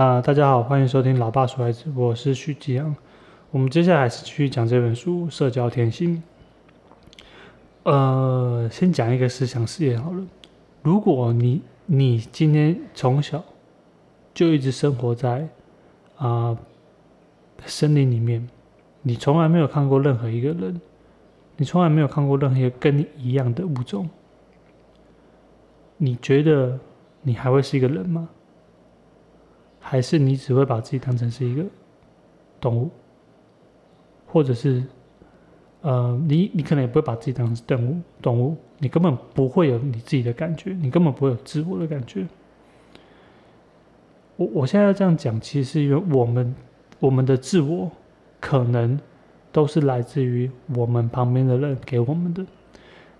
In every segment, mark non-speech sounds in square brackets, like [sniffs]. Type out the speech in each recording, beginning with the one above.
啊，大家好，欢迎收听老爸说孩子，我是徐继阳。我们接下来是继续讲这本书《社交天性》。呃，先讲一个思想实验好了。如果你你今天从小就一直生活在啊森林里面，你从来没有看过任何一个人，你从来没有看过任何一个跟你一样的物种，你觉得你还会是一个人吗？还是你只会把自己当成是一个动物，或者是，呃，你你可能也不会把自己当成动物，动物，你根本不会有你自己的感觉，你根本不会有自我的感觉。我我现在要这样讲，其实是因为我们我们的自我可能都是来自于我们旁边的人给我们的。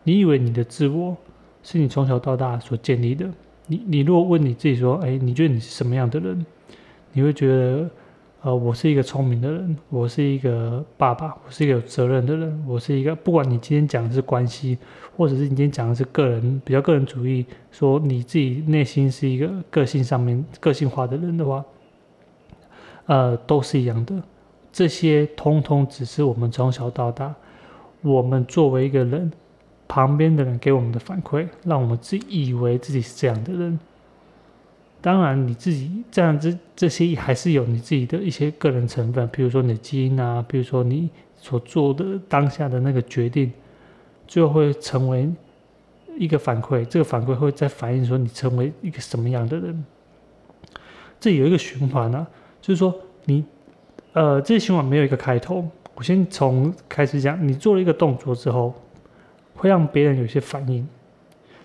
你以为你的自我是你从小到大所建立的？你你如果问你自己说，哎，你觉得你是什么样的人？你会觉得，呃，我是一个聪明的人，我是一个爸爸，我是一个有责任的人，我是一个不管你今天讲的是关系，或者是你今天讲的是个人比较个人主义，说你自己内心是一个个性上面个性化的人的话，呃，都是一样的。这些通通只是我们从小到大，我们作为一个人，旁边的人给我们的反馈，让我们自以为自己是这样的人。当然，你自己这样子，这些还是有你自己的一些个人成分，比如说你的基因啊，比如说你所做的当下的那个决定，最后会成为一个反馈。这个反馈会再反映说你成为一个什么样的人。这有一个循环啊，就是说你，呃，这些循环没有一个开头。我先从开始讲，你做了一个动作之后，会让别人有些反应，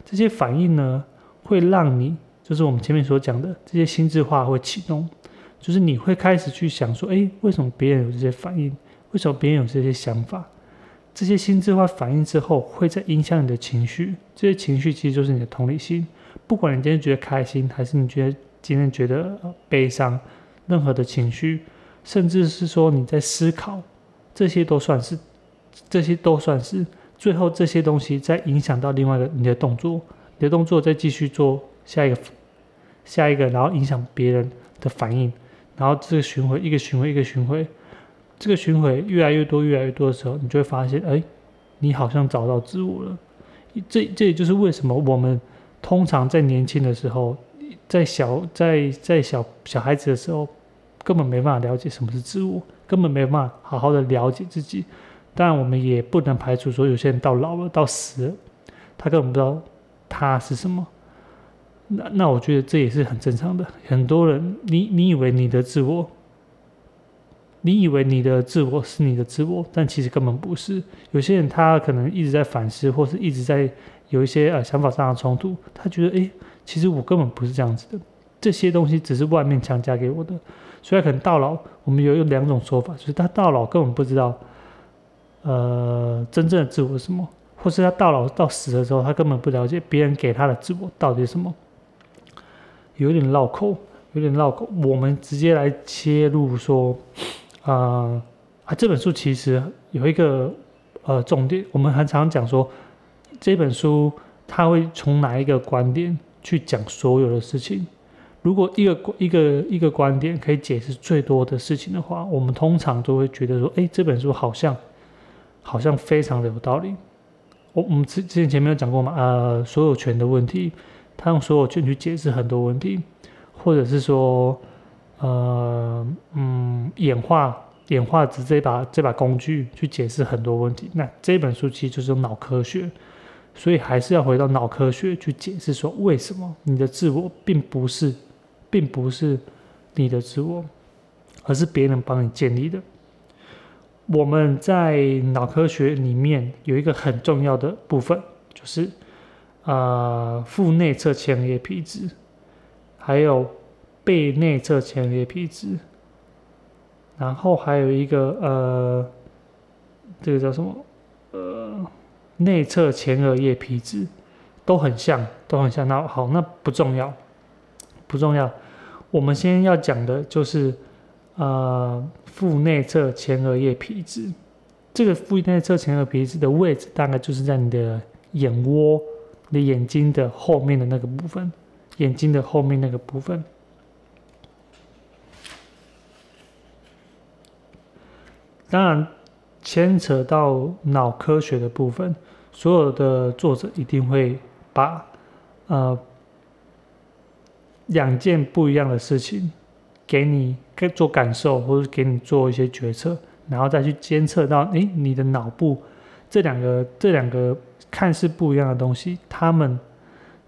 这些反应呢，会让你。就是我们前面所讲的这些心智化会启动，就是你会开始去想说，哎，为什么别人有这些反应？为什么别人有这些想法？这些心智化反应之后，会在影响你的情绪。这些情绪其实就是你的同理心。不管你今天觉得开心，还是你觉得今天觉得悲伤，任何的情绪，甚至是说你在思考，这些都算是，这些都算是。最后这些东西在影响到另外一个你的动作，你的动作再继续做。下一个，下一个，然后影响别人的反应，然后这个巡回，一个巡回，一个巡回，这个巡回越来越多，越来越多的时候，你就会发现，哎，你好像找到自我了。这这也就是为什么我们通常在年轻的时候，在小在在小小孩子的时候，根本没办法了解什么是自我，根本没办法好好的了解自己。当然，我们也不能排除说，有些人到老了，到死了，他根本不知道他是什么。那那我觉得这也是很正常的。很多人，你你以为你的自我，你以为你的自我是你的自我，但其实根本不是。有些人他可能一直在反思，或是一直在有一些呃想法上的冲突。他觉得，哎，其实我根本不是这样子的。这些东西只是外面强加给我的。所以可能到老，我们有有两种说法，就是他到老根本不知道，呃，真正的自我是什么，或是他到老到死的时候，他根本不了解别人给他的自我到底是什么。有点绕口，有点绕口。我们直接来切入说，啊啊，这本书其实有一个呃重点。我们很常讲说，这本书它会从哪一个观点去讲所有的事情。如果一个一个一个观点可以解释最多的事情的话，我们通常都会觉得说，哎，这本书好像好像非常的有道理。我我们之之前前面有讲过嘛，呃，所有权的问题。他用所有权去解释很多问题，或者是说，呃，嗯，演化演化指这把这把工具去解释很多问题。那这本书其实就是脑科学，所以还是要回到脑科学去解释说，为什么你的自我并不是，并不是你的自我，而是别人帮你建立的。我们在脑科学里面有一个很重要的部分，就是。啊，腹内侧前额叶皮质，还有背内侧前额叶皮质，然后还有一个呃，这个叫什么？呃，内侧前额叶皮质都很像，都很像。那好，那不重要，不重要。我们先要讲的就是呃，腹内侧前额叶皮质。这个腹内侧前额皮质的位置大概就是在你的眼窝。眼睛的后面的那个部分眼睛的后面那个部分。当然牵扯到脑科学的部分所有的作者一定会把呃两件不一样的事情给你该做感受或者给你做一些决策然后再去监测到哎你的脑部这两个这两个看似不一样的东西，他们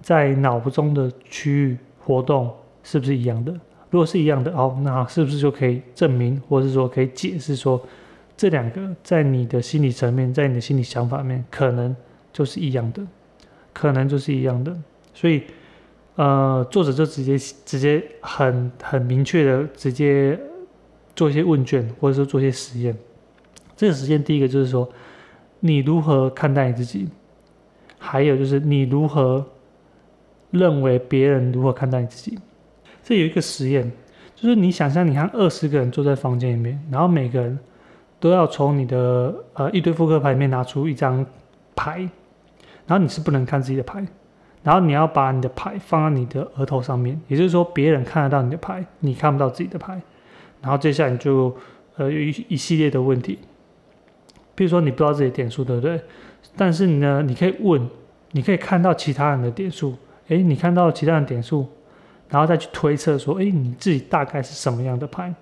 在脑中的区域活动是不是一样的？如果是一样的，哦，那是不是就可以证明，或者是说可以解释说，这两个在你的心理层面，在你的心理想法面，可能就是一样的，可能就是一样的。所以，呃，作者就直接直接很很明确的直接做一些问卷，或者说做一些实验。这个实验第一个就是说，你如何看待你自己，还有就是你如何认为别人如何看待你自己。这有一个实验，就是你想象，你看二十个人坐在房间里面，然后每个人都要从你的呃一堆扑克牌里面拿出一张牌，然后你是不能看自己的牌，然后你要把你的牌放在你的额头上面，也就是说别人看得到你的牌，你看不到自己的牌，然后接下来你就呃有一一系列的问题，比如说你不知道自己点数对不对？但是呢，你可以问，你可以看到其他人的点数，诶，你看到其他人点数。然后再去推测说，哎，你自己大概是什么样的牌？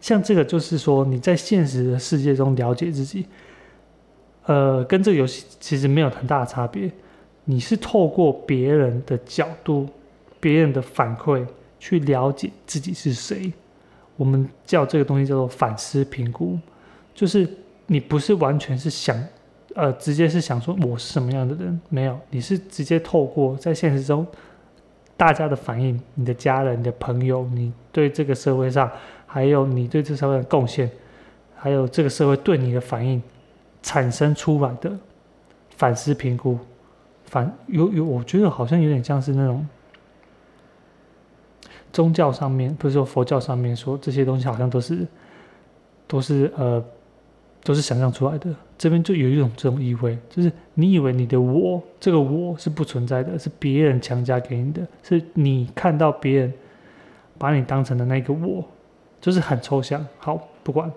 像这个就是说你在现实的世界中了解自己，呃，跟这个游戏其实没有很大的差别。你是透过别人的角度、别人的反馈去了解自己是谁。我们叫这个东西叫做反思评估，就是你不是完全是想，呃，直接是想说我是什么样的人，没有，你是直接透过在现实中。大家的反应，你的家人、你的朋友，你对这个社会上，还有你对这社会的贡献，还有这个社会对你的反应，产生出来的反思评估，反有有，我觉得好像有点像是那种宗教上面，不是说佛教上面说这些东西，好像都是都是呃。都是想象出来的，这边就有一种这种意味，就是你以为你的我，这个我是不存在的，是别人强加给你的，是你看到别人把你当成的那个我，就是很抽象。好，不管。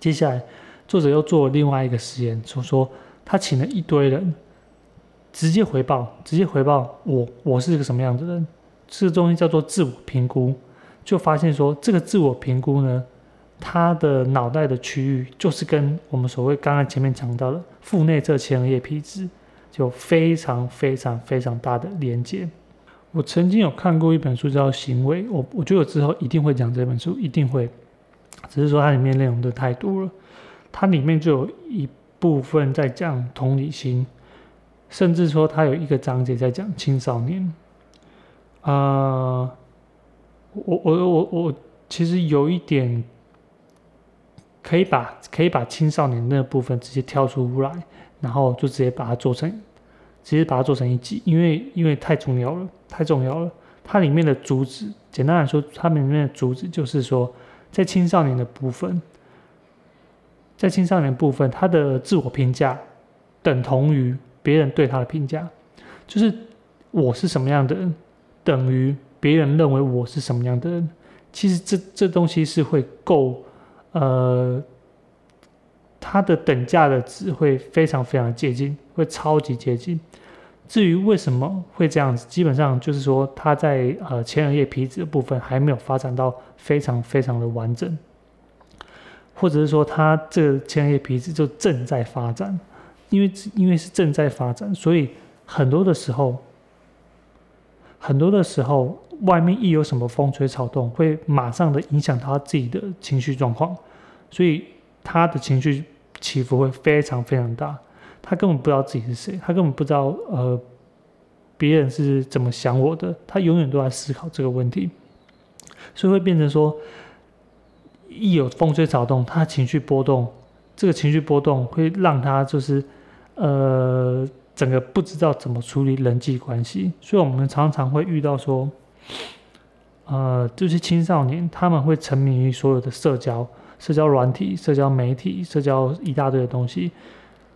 接下来，作者又做另外一个实验，说说他请了一堆人，直接回报，直接回报我，我是一个什么样的人，这个东西叫做自我评估，就发现说这个自我评估呢。他的脑袋的区域就是跟我们所谓刚刚前面讲到的腹内侧前额叶皮质就非常非常非常大的连接。我曾经有看过一本书叫《行为》，我我觉得我之后一定会讲这本书，一定会。只是说它里面内容的太多了，它里面就有一部分在讲同理心，甚至说它有一个章节在讲青少年。啊，我我我我其实有一点。可以把可以把青少年那部分直接挑出来，然后就直接把它做成，直接把它做成一集，因为因为太重要了，太重要了。它里面的主旨，简单来说，它里面的主旨就是说，在青少年的部分，在青少年部分，他的自我评价等同于别人对他的评价，就是我是什么样的人，等于别人认为我是什么样的人。其实这这东西是会够。呃，它的等价的值会非常非常接近，会超级接近。至于为什么会这样子，基本上就是说它在呃前额叶皮质的部分还没有发展到非常非常的完整，或者是说它这前额叶皮质就正在发展，因为因为是正在发展，所以很多的时候，很多的时候。外面一有什么风吹草动，会马上的影响他自己的情绪状况，所以他的情绪起伏会非常非常大。他根本不知道自己是谁，他根本不知道呃别人是怎么想我的，他永远都在思考这个问题，所以会变成说，一有风吹草动，他情绪波动，这个情绪波动会让他就是呃整个不知道怎么处理人际关系，所以我们常常会遇到说。呃，这些青少年他们会沉迷于所有的社交、社交软体、社交媒体、社交一大堆的东西，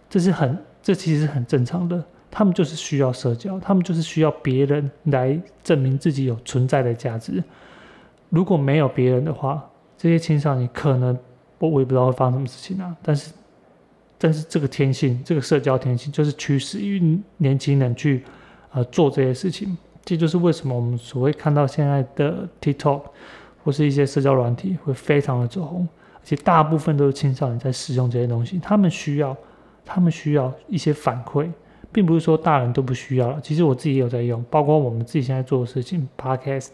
这是很，这其实是很正常的。他们就是需要社交，他们就是需要别人来证明自己有存在的价值。如果没有别人的话，这些青少年可能我我也不知道会发生什么事情啊。但是，但是这个天性，这个社交天性，就是驱使于年轻人去呃做这些事情。这就是为什么我们所谓看到现在的 TikTok 或是一些社交软体会非常的走红，而且大部分都是青少年在使用这些东西。他们需要，他们需要一些反馈，并不是说大人都不需要了。其实我自己也有在用，包括我们自己现在做的事情，Podcast。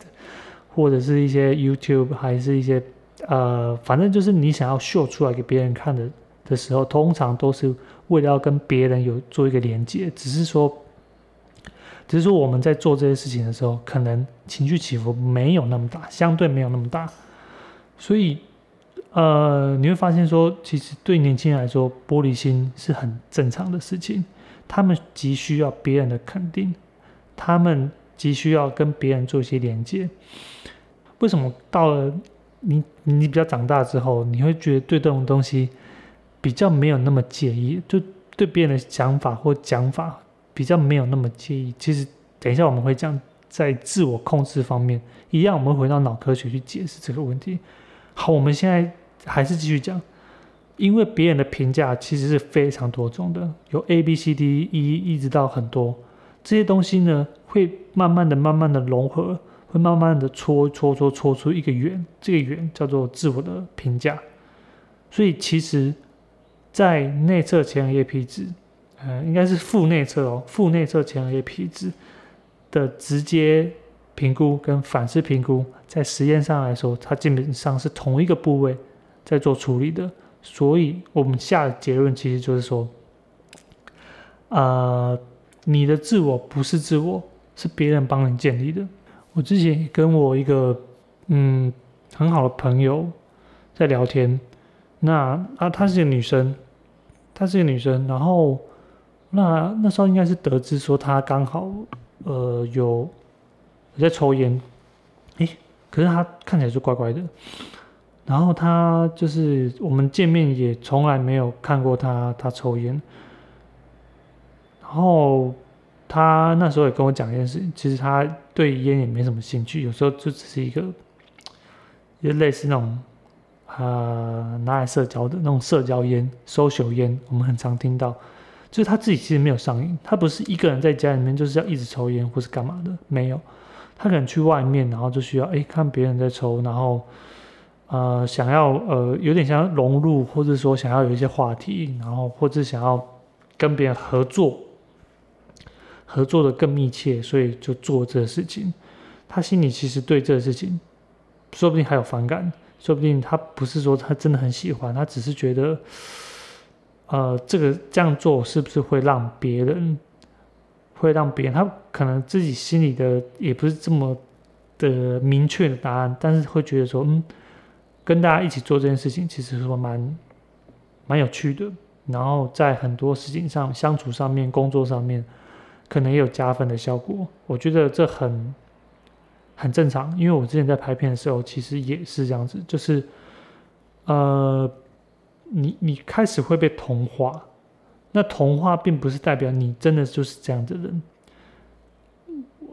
或者是一些 YouTube，还是一些呃，反正就是你想要秀出来给别人看的的时候，通常都是为了要跟别人有做一个连接。只是说，只是说我们在做这些事情的时候，可能情绪起伏没有那么大，相对没有那么大。所以，呃，你会发现说，其实对年轻人来说，玻璃心是很正常的事情。他们急需要别人的肯定，他们急需要跟别人做一些连接。为什么到了你你比较长大之后，你会觉得对这种东西比较没有那么介意？就对别人的想法或讲法比较没有那么介意。其实等一下我们会讲，在自我控制方面，一样我们回到脑科学去解释这个问题。好，我们现在还是继续讲，因为别人的评价其实是非常多种的，有 A、B、C、D、E 一直到很多这些东西呢，会慢慢的、慢慢的融合。会慢慢的搓搓搓搓出一个圆，这个圆叫做自我的评价。所以其实，在内侧前额叶皮质，呃，应该是腹内侧哦，腹内侧前额叶皮质的直接评估跟反式评估，在实验上来说，它基本上是同一个部位在做处理的。所以我们下的结论其实就是说，呃，你的自我不是自我，是别人帮你建立的。我之前跟我一个嗯很好的朋友在聊天，那啊她是个女生，她是个女生，然后那那时候应该是得知说他刚好呃有在抽烟，诶，可是他看起来就怪怪的，然后他就是我们见面也从来没有看过他他抽烟，然后。他那时候也跟我讲一件事，其实他对烟也没什么兴趣，有时候就只是一个，就类似那种，呃，拿来社交的那种社交烟、social 烟，我们很常听到。就是他自己其实没有上瘾，他不是一个人在家里面就是要一直抽烟或是干嘛的，没有。他可能去外面，然后就需要哎看别人在抽，然后呃想要呃有点像融入，或者说想要有一些话题，然后或者想要跟别人合作。合作的更密切，所以就做这个事情。他心里其实对这个事情，说不定还有反感，说不定他不是说他真的很喜欢，他只是觉得，呃，这个这样做是不是会让别人，会让别人，他可能自己心里的也不是这么的明确的答案，但是会觉得说，嗯，跟大家一起做这件事情，其实说蛮蛮有趣的。然后在很多事情上，相处上面，工作上面。可能也有加分的效果，我觉得这很很正常，因为我之前在拍片的时候，其实也是这样子，就是，呃，你你开始会被同化，那同化并不是代表你真的就是这样的人，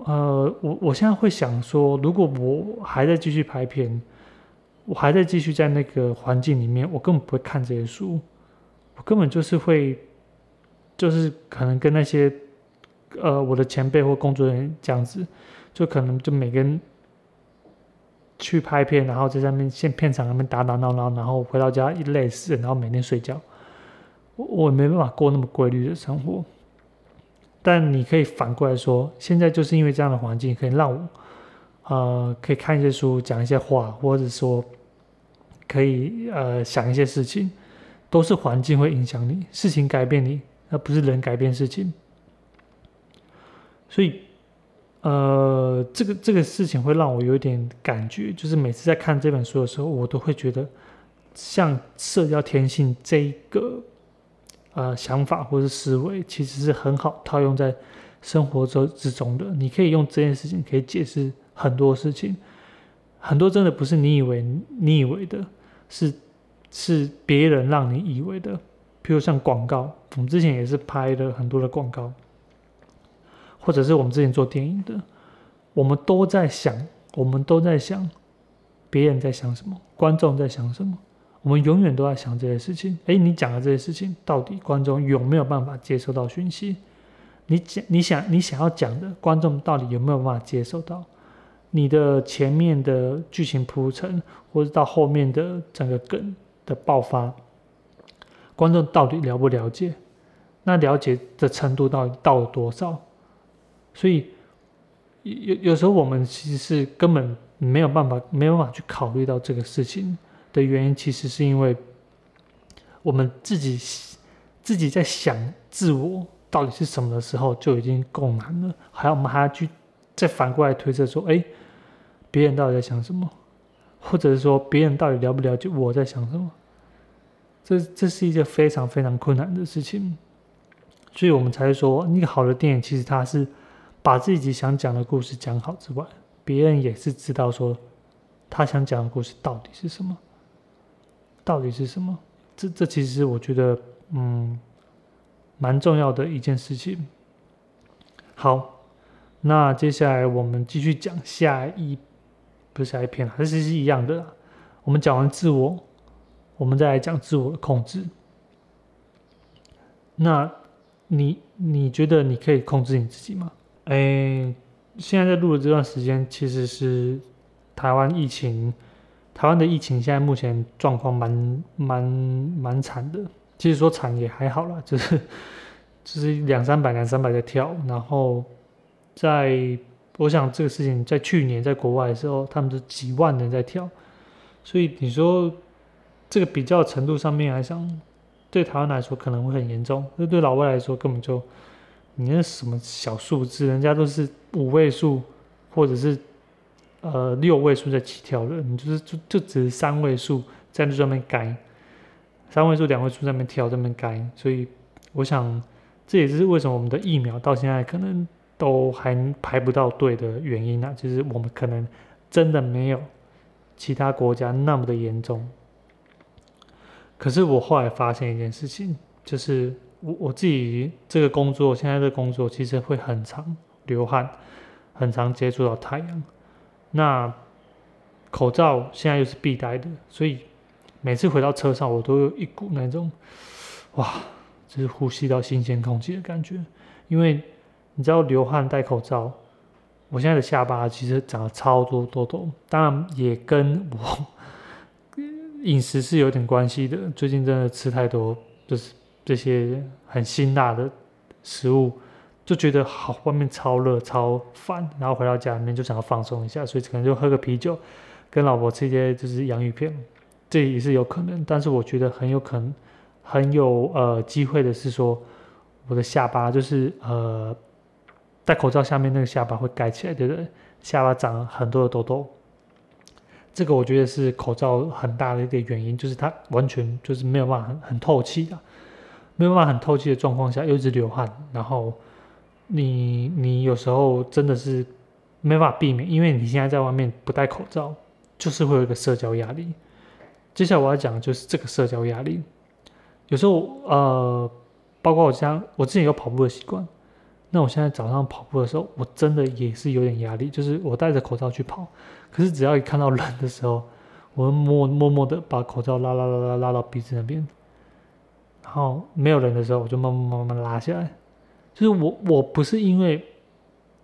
呃，我我现在会想说，如果我还在继续拍片，我还在继续在那个环境里面，我根本不会看这些书，我根本就是会，就是可能跟那些。呃，我的前辈或工作人员这样子，就可能就每个人去拍片，然后在上面现片场那边打打闹闹，然后回到家一累死，然后每天睡觉。我我没办法过那么规律的生活。但你可以反过来说，现在就是因为这样的环境，可以让我呃可以看一些书，讲一些话，或者说可以呃想一些事情，都是环境会影响你，事情改变你，而不是人改变事情。所以，呃，这个这个事情会让我有点感觉，就是每次在看这本书的时候，我都会觉得，像社交天性这一个呃想法或者思维，其实是很好套用在生活中之中的。你可以用这件事情可以解释很多事情，很多真的不是你以为你以为的，是是别人让你以为的。譬如像广告，我们之前也是拍了很多的广告。或者是我们之前做电影的，我们都在想，我们都在想，别人在想什么，观众在想什么，我们永远都在想这些事情。诶，你讲的这些事情，到底观众有没有办法接收到讯息？你讲，你想，你想要讲的，观众到底有没有办法接受到？你的前面的剧情铺陈，或者到后面的整个梗的爆发，观众到底了不了解？那了解的程度到底到多少？所以有有时候我们其实是根本没有办法，没有办法去考虑到这个事情的原因，其实是因为我们自己自己在想自我到底是什么的时候就已经够难了，还要我们还要去再反过来推测说，哎，别人到底在想什么，或者是说别人到底了不了解我在想什么？这这是一件非常非常困难的事情。所以我们才会说，一个好的电影其实它是把自己想讲的故事讲好之外，别人也是知道说他想讲的故事到底是什么，到底是什么。这这其实我觉得，嗯，蛮重要的一件事情。好，那接下来我们继续讲下一，不是下一篇，还是是一样的。我们讲完自我，我们再来讲自我的控制。那。你你觉得你可以控制你自己吗？哎，现在在录的这段时间，其实是台湾疫情，台湾的疫情现在目前状况蛮蛮蛮惨的。其实说惨也还好啦，就是就是两三百两三百在跳。然后在我想这个事情在去年在国外的时候，他们是几万人在跳。所以你说这个比较程度上面来讲。对台湾来说可能会很严重，那对老外来说根本就，你那什么小数字，人家都是五位数或者是呃六位数在起跳的，你就是就就只是三位数在那上面改，三位数两位数在那边跳在那改，所以我想这也是为什么我们的疫苗到现在可能都还排不到队的原因啊，就是我们可能真的没有其他国家那么的严重。可是我后来发现一件事情，就是我我自己这个工作，现在的工作其实会很长流汗，很常接触到太阳。那口罩现在又是必戴的，所以每次回到车上，我都有一股那种哇，就是呼吸到新鲜空气的感觉。因为你知道流汗戴口罩，我现在的下巴其实长了超多痘痘，当然也跟我。[laughs] 饮食是有点关系的，最近真的吃太多，就是这些很辛辣的食物，就觉得好外面超热超烦，然后回到家里面就想要放松一下，所以可能就喝个啤酒，跟老婆吃一些就是洋芋片，这也是有可能。但是我觉得很有可能很有呃机会的是说，我的下巴就是呃戴口罩下面那个下巴会盖起来，对不对？下巴长了很多的痘痘。这个我觉得是口罩很大的一个原因，就是它完全就是没有办法很很透气的，没有办法很透气的状况下又一直流汗，然后你你有时候真的是没办法避免，因为你现在在外面不戴口罩，就是会有一个社交压力。接下来我要讲的就是这个社交压力，有时候呃，包括我像我之前有跑步的习惯。那我现在早上跑步的时候，我真的也是有点压力，就是我戴着口罩去跑，可是只要一看到人的时候，我会默默默的把口罩拉拉拉拉拉到鼻子那边，然后没有人的时候，我就慢慢慢慢拉下来。就是我我不是因为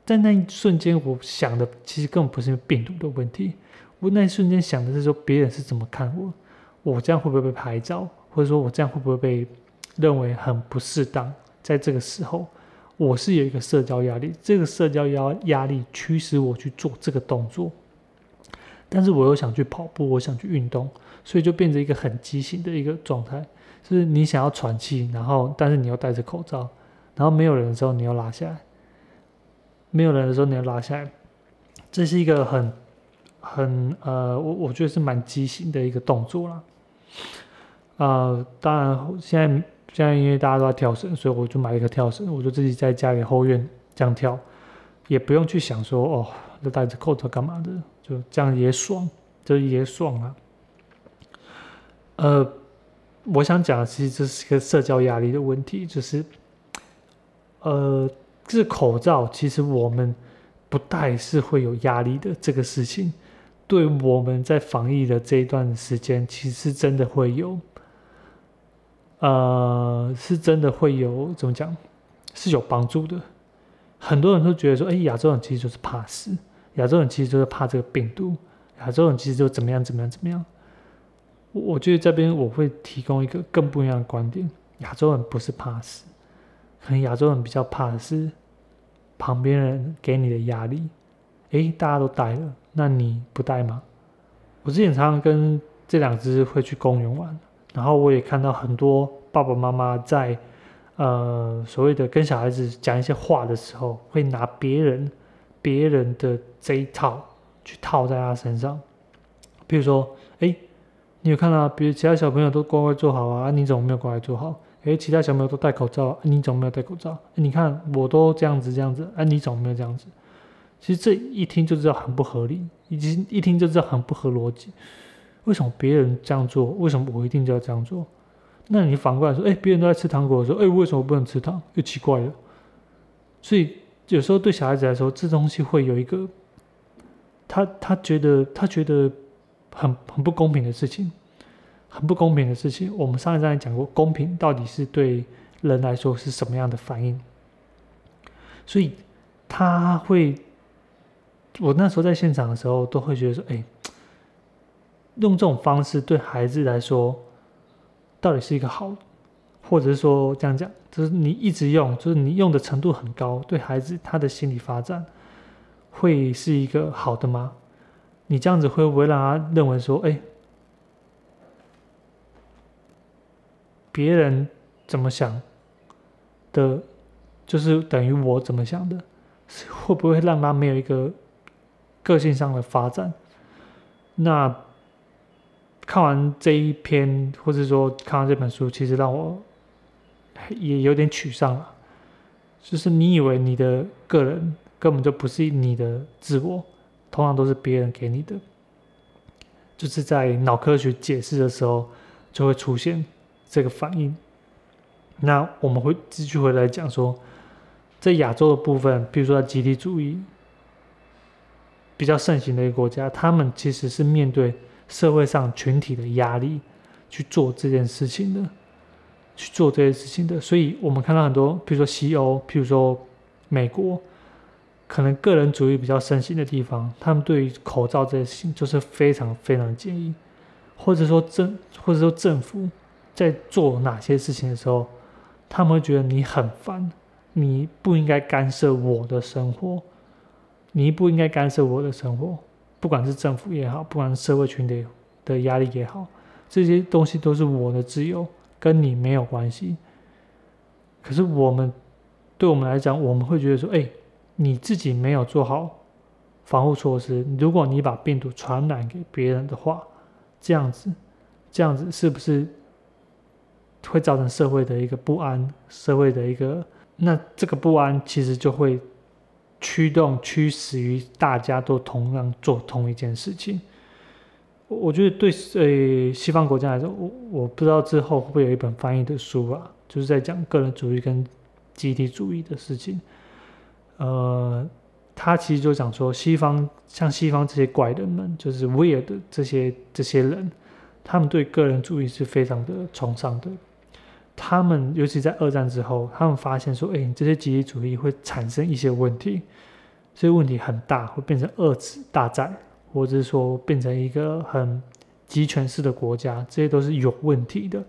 在那一瞬间我想的，其实根本不是病毒的问题，我那一瞬间想的是说别人是怎么看我，我这样会不会被拍照，或者说我这样会不会被认为很不适当，在这个时候。我是有一个社交压力，这个社交压压力驱使我去做这个动作，但是我又想去跑步，我想去运动，所以就变成一个很畸形的一个状态，就是你想要喘气，然后但是你要戴着口罩，然后没有人的时候你要拉下来，没有人的时候你要拉下来，这是一个很很呃，我我觉得是蛮畸形的一个动作了，呃，当然现在。现在因为大家都在跳绳，所以我就买了一个跳绳，我就自己在家里后院这样跳，也不用去想说哦，要戴着口罩干嘛的，就这样也爽，就也爽啊。呃，我想讲的其实这是一个社交压力的问题，就是，呃，这口罩其实我们不戴是会有压力的这个事情，对我们在防疫的这一段时间，其实真的会有，呃，是真的会有怎么讲，是有帮助的。很多人都觉得说，哎，亚洲人其实就是怕死，亚洲人其实就是怕这个病毒，亚洲人其实就怎么样怎么样怎么样。我我觉得这边我会提供一个更不一样的观点：亚洲人不是怕死，可能亚洲人比较怕的是旁边人给你的压力。哎，大家都带了，那你不带吗？我之前常常跟这两只会去公园玩，然后我也看到很多爸爸妈妈在呃所谓的跟小孩子讲一些话的时候，会拿别人别人的这一套去套在他身上。比如说，哎，你有看到比如其他小朋友都乖乖坐好啊，你怎么没有乖乖坐好？哎，其他小朋友都戴口罩，你怎么没有戴口罩？你看我都这样子这样子，哎，你怎么没有这样子？其实这一听就知道很不合理，以及一听就知道很不合逻辑。为什么别人这样做，为什么我一定就要这样做？那你反过来说，哎，别人都在吃糖果的时候，哎，为什么我不能吃糖？又奇怪了。所以有时候对小孩子来说，这东西会有一个，他他觉得他觉得很很不公平的事情，很不公平的事情。我们上一章也讲过，公平到底是对人来说是什么样的反应？所以他会。我那时候在现场的时候，都会觉得说：“哎，用这种方式对孩子来说，到底是一个好，或者是说这样讲，就是你一直用，就是你用的程度很高，对孩子他的心理发展会是一个好的吗？你这样子会不会让他认为说：哎，别人怎么想的，就是等于我怎么想的，会不会让他没有一个？”个性上的发展，那看完这一篇，或者说看完这本书，其实让我也有点沮丧了。就是你以为你的个人根本就不是你的自我，通常都是别人给你的。就是在脑科学解释的时候，就会出现这个反应。那我们会继续回来讲说，在亚洲的部分，比如说集体主义。比较盛行的一个国家，他们其实是面对社会上群体的压力去做这件事情的，去做这件事情的。所以我们看到很多，比如说西欧，比如说美国，可能个人主义比较盛行的地方，他们对于口罩这些事情就是非常非常建议，或者说政或者说政府在做哪些事情的时候，他们会觉得你很烦，你不应该干涉我的生活。你不应该干涉我的生活，不管是政府也好，不管是社会群体的压力也好，这些东西都是我的自由，跟你没有关系。可是我们，对我们来讲，我们会觉得说，哎，你自己没有做好防护措施，如果你把病毒传染给别人的话，这样子，这样子是不是会造成社会的一个不安？社会的一个，那这个不安其实就会。驱动驱使于大家都同样做同一件事情，我觉得对呃西方国家来说，我我不知道之后会不会有一本翻译的书啊，就是在讲个人主义跟集体主义的事情。呃，他其实就讲说，西方像西方这些怪人们，就是 weird 这些这些人，他们对个人主义是非常的崇尚的。他们尤其在二战之后，他们发现说：“哎，这些集体主义会产生一些问题，这些问题很大，会变成二次大战，或者是说变成一个很集权式的国家，这些都是有问题的。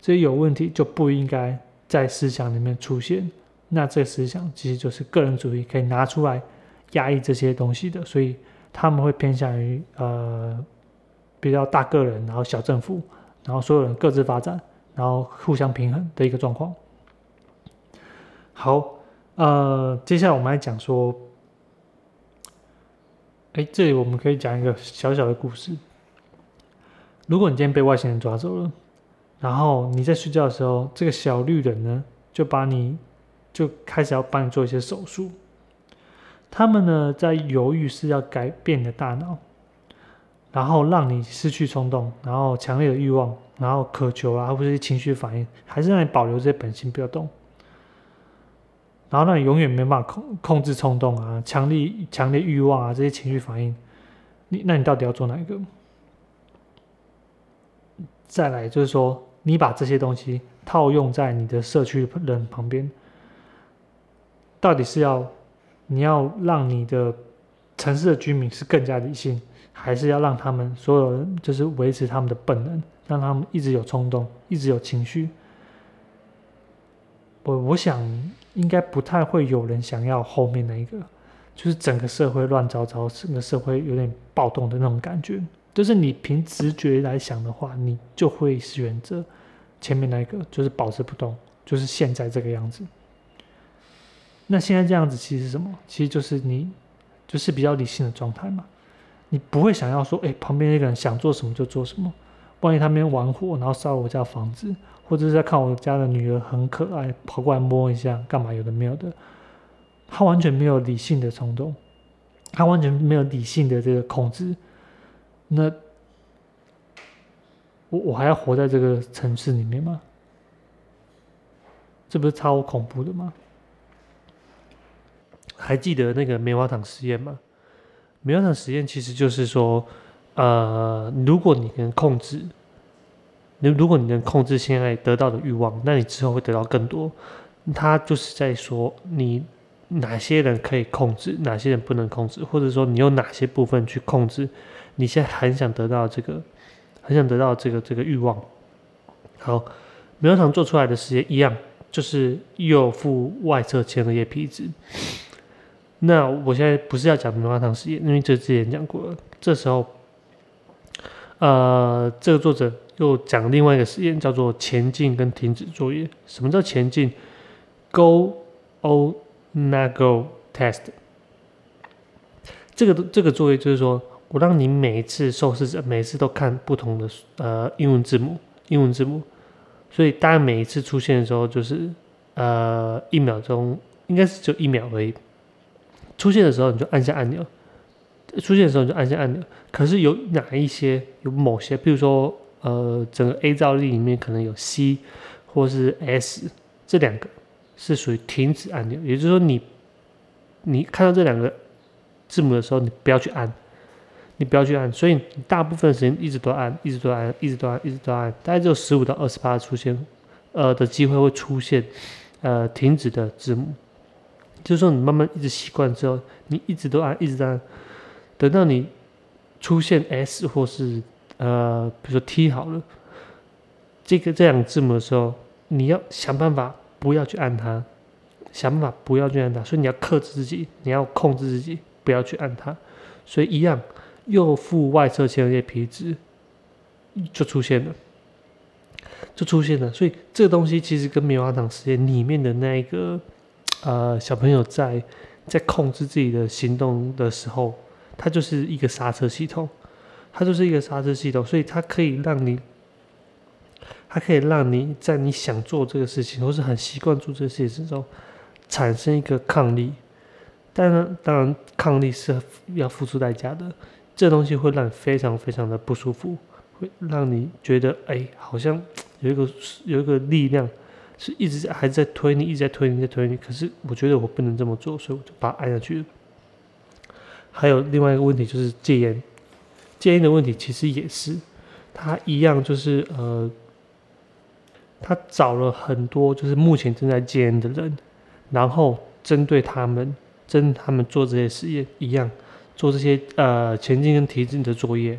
这些有问题就不应该在思想里面出现。那这思想其实就是个人主义，可以拿出来压抑这些东西的。所以他们会偏向于呃比较大个人，然后小政府，然后所有人各自发展。”然后互相平衡的一个状况。好，呃，接下来我们来讲说，哎，这里我们可以讲一个小小的故事。如果你今天被外星人抓走了，然后你在睡觉的时候，这个小绿人呢，就把你就开始要帮你做一些手术。他们呢，在犹豫是要改变你的大脑。然后让你失去冲动，然后强烈的欲望，然后渴求啊，或者是情绪反应，还是让你保留这些本性不要动。然后让你永远没办法控控制冲动啊，强烈强烈欲望啊这些情绪反应，你那你到底要做哪一个？再来就是说，你把这些东西套用在你的社区人旁边，到底是要你要让你的城市的居民是更加理性，还是要让他们所有人就是维持他们的本能，让他们一直有冲动，一直有情绪？我我想应该不太会有人想要后面那一个，就是整个社会乱糟糟，整个社会有点暴动的那种感觉。就是你凭直觉来想的话，你就会选择前面那一个，就是保持不动，就是现在这个样子。那现在这样子其实是什么？其实就是你就是比较理性的状态嘛。你不会想要说，哎，旁边那个人想做什么就做什么。万一他们玩火，然后烧我家房子，或者是在看我家的女儿很可爱，跑过来摸一下，干嘛有的没有的，他完全没有理性的冲动，他完全没有理性的这个控制。那我我还要活在这个城市里面吗？这不是超恐怖的吗？还记得那个棉花糖实验吗？棉花糖实验其实就是说，呃，如果你能控制，你如果你能控制现在得到的欲望，那你之后会得到更多。他就是在说，你哪些人可以控制，哪些人不能控制，或者说你有哪些部分去控制。你现在很想得到这个，很想得到这个这个欲望。好，棉花糖做出来的实验一样，就是右腹外侧前额叶皮质。那我现在不是要讲棉花糖实验，因为这之前讲过了。这时候，呃，这个作者又讲另外一个实验，叫做前进跟停止作业。什么叫前进？Go or not go test。这个这个作业就是说。我让你每一次受试者每次都看不同的呃英文字母，英文字母，所以大家每一次出现的时候就是呃一秒钟，应该是就一秒而已。出现的时候你就按下按钮，出现的时候你就按下按钮。可是有哪一些有某些，比如说呃整个 A 照例里面可能有 C 或是 S 这两个是属于停止按钮，也就是说你你看到这两个字母的时候，你不要去按。你不要去按，所以你大部分时间一直都按，一直都按，一直都按，一直都按，大概只有十五到二十八出现，呃的机会会出现，呃停止的字母，就是说你慢慢一直习惯之后，你一直都按，一直按，等到你出现 S 或是呃比如说 T 好了，这个这两个字母的时候，你要想办法不要去按它，想办法不要去按它，所以你要克制自己，你要控制自己不要去按它，所以一样。右腹外侧前额叶皮质就出现了，就出现了。所以这个东西其实跟棉花糖实验里面的那一个呃小朋友在在控制自己的行动的时候，它就是一个刹车系统，它就是一个刹车系统，所以它可以让你，它可以让你在你想做这个事情或是很习惯做这个事情之中产生一个抗力，但呢当然抗力是要付出代价的。这东西会让你非常非常的不舒服，会让你觉得哎，好像有一个有一个力量是一直在还在推你，一直在推你，在推你。可是我觉得我不能这么做，所以我就把它按下去了。还有另外一个问题就是戒烟，戒烟的问题其实也是，他一样就是呃，他找了很多就是目前正在戒烟的人，然后针对他们，针他们做这些实验一样。做这些呃前进跟提质的作业，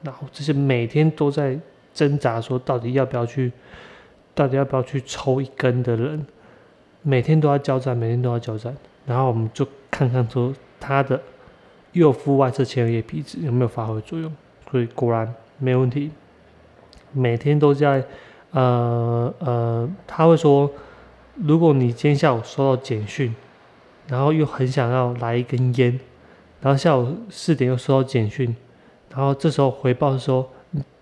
然后这些每天都在挣扎，说到底要不要去，到底要不要去抽一根的人，每天都要交战，每天都要交战。然后我们就看看说他的右腹外侧前额叶皮质有没有发挥作用。所以果然没问题，每天都在呃呃，他会说，如果你今天下午收到简讯，然后又很想要来一根烟。然后下午四点又收到简讯，然后这时候回报说，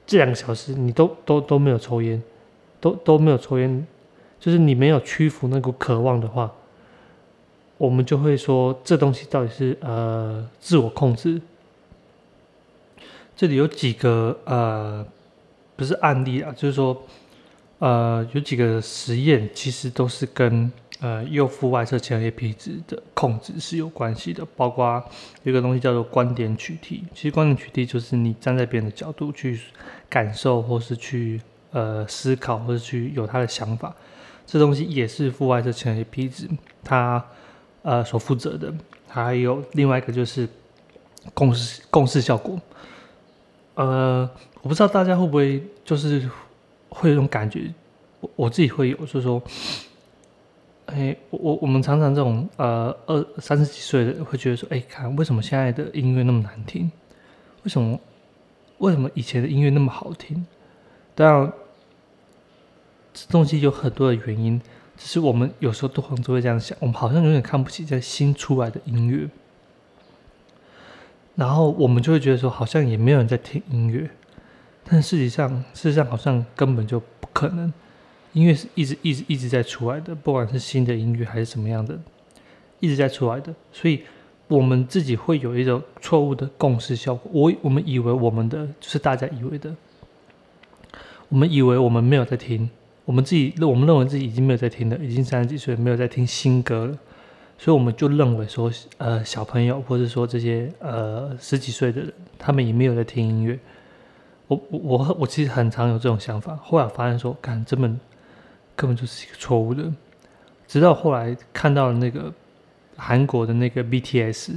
这两个小时你都都都没有抽烟，都都没有抽烟，就是你没有屈服那股渴望的话，我们就会说这东西到底是呃自我控制。这里有几个呃不是案例啊，就是说呃有几个实验其实都是跟呃右腹外侧前额皮质的控制是有关系的，包括有一个东西叫做观点取替。其实观点取替就是你站在别人的角度去感受，或是去呃思考，或是去有他的想法。这东西也是腹外侧前额皮质它呃所负责的。还有另外一个就是共识共识效果。呃，我不知道大家会不会就是会有种感觉，我我自己会有，就是说。哎，我我我们常常这种呃二三十几岁的会觉得说，哎，看为什么现在的音乐那么难听？为什么为什么以前的音乐那么好听？当然，这东西有很多的原因，只是我们有时候都都会这样想，我们好像有点看不起在新出来的音乐，然后我们就会觉得说，好像也没有人在听音乐，但事实上，事实上好像根本就不可能。音乐是一直一直一直在出来的，不管是新的音乐还是什么样的，一直在出来的。所以，我们自己会有一种错误的共识效果。我我们以为我们的就是大家以为的，我们以为我们没有在听，我们自己认我们认为自己已经没有在听了，已经三十几岁没有在听新歌了，所以我们就认为说，呃，小朋友或者说这些呃十几岁的人，他们也没有在听音乐。我我我我其实很常有这种想法，后来发现说，看这么。根本就是一个错误的。直到后来看到了那个韩国的那个 BTS，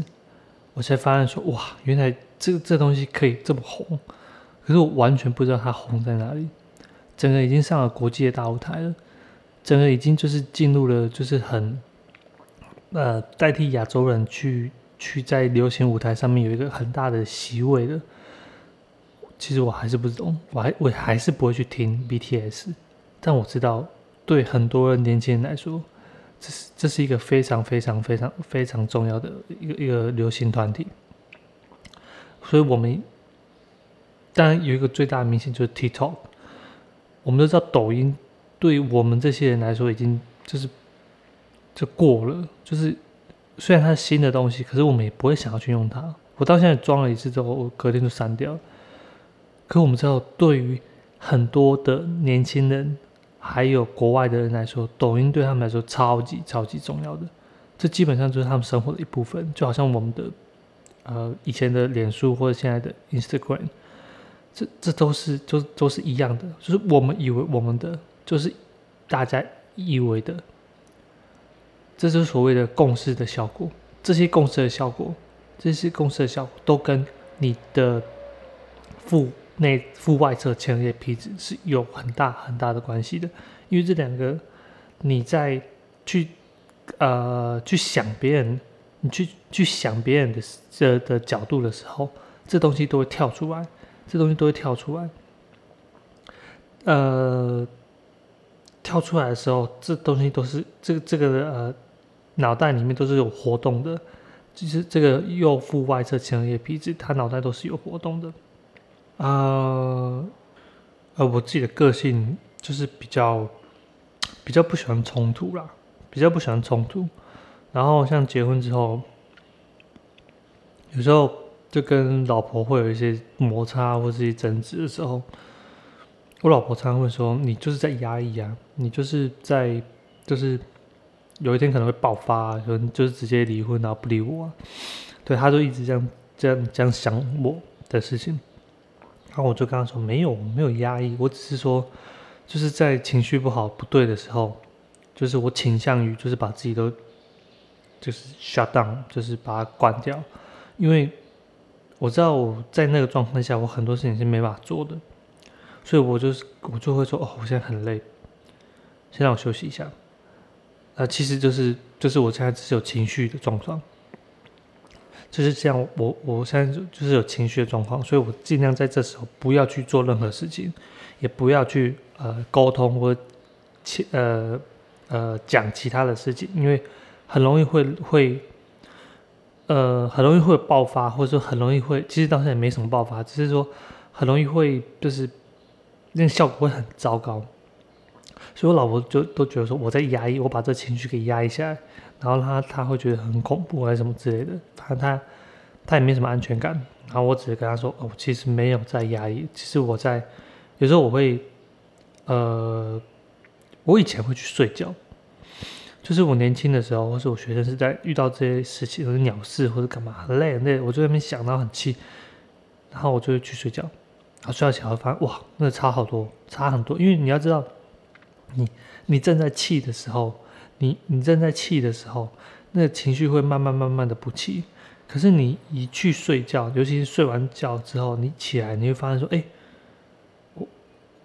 我才发现说哇，原来这这东西可以这么红。可是我完全不知道它红在哪里。整个已经上了国际的大舞台了，整个已经就是进入了就是很呃代替亚洲人去去在流行舞台上面有一个很大的席位的。其实我还是不懂，我还我还是不会去听 BTS，但我知道。对很多年轻人来说，这是这是一个非常非常非常非常重要的一个一个流行团体。所以，我们当然有一个最大的明星就是 TikTok。我们都知道，抖音对于我们这些人来说已经就是就过了。就是虽然它是新的东西，可是我们也不会想要去用它。我到现在装了一次之后，我隔天就删掉了。可我们知道，对于很多的年轻人。还有国外的人来说，抖音对他们来说超级超级重要的，这基本上就是他们生活的一部分，就好像我们的呃以前的脸书或者现在的 Instagram，这这都是就都是一样的，就是我们以为我们的就是大家以为的，这就是所谓的共识的效果。这些共识的效果，这些共识的效果都跟你的腹。内腹外侧前额叶皮质是有很大很大的关系的，因为这两个你在去呃去想别人，你去去想别人的这的角度的时候，这东西都会跳出来，这东西都会跳出来。呃，跳出来的时候，这东西都是这个这个呃脑袋里面都是有活动的，就是这个右腹外侧前额叶皮质，它脑袋都是有活动的。呃，呃，我自己的个性就是比较比较不喜欢冲突啦，比较不喜欢冲突。然后像结婚之后，有时候就跟老婆会有一些摩擦或是一些争执的时候，我老婆常常会说：“你就是在压抑啊，你就是在就是有一天可能会爆发，可能就是直接离婚然后不理我。”对，他就一直这样这样这样想我的事情。然后我就跟他说：“没有，没有压抑，我只是说，就是在情绪不好、不对的时候，就是我倾向于就是把自己都就是 shut down，就是把它关掉，因为我知道我在那个状况下，我很多事情是没法做的，所以我就是我就会说：哦，我现在很累，先让我休息一下。啊，其实就是就是我现在只是有情绪的状况。”就是这样，我我现在就就是有情绪的状况，所以我尽量在这时候不要去做任何事情，也不要去呃沟通或其呃呃讲其他的事情，因为很容易会会呃很容易会爆发，或者说很容易会，其实到现在没什么爆发，只是说很容易会就是那个效果会很糟糕，所以我老婆就都觉得说我在压抑，我把这情绪给压抑下来。然后她她会觉得很恐怖还是什么之类的，反正她她也没什么安全感。然后我只是跟她说：“哦，其实没有在压抑，其实我在有时候我会，呃，我以前会去睡觉，就是我年轻的时候，或是我学生是在遇到这些事情，或者鸟事或者干嘛很累很累，我就在那边想，然后很气，然后我就会去睡觉，然后睡到起来发现哇，那差好多，差很多，因为你要知道，你你正在气的时候，你你正在气的时候，那个情绪会慢慢慢慢的不气。可是你一去睡觉，尤其是睡完觉之后，你起来你会发现说，哎，我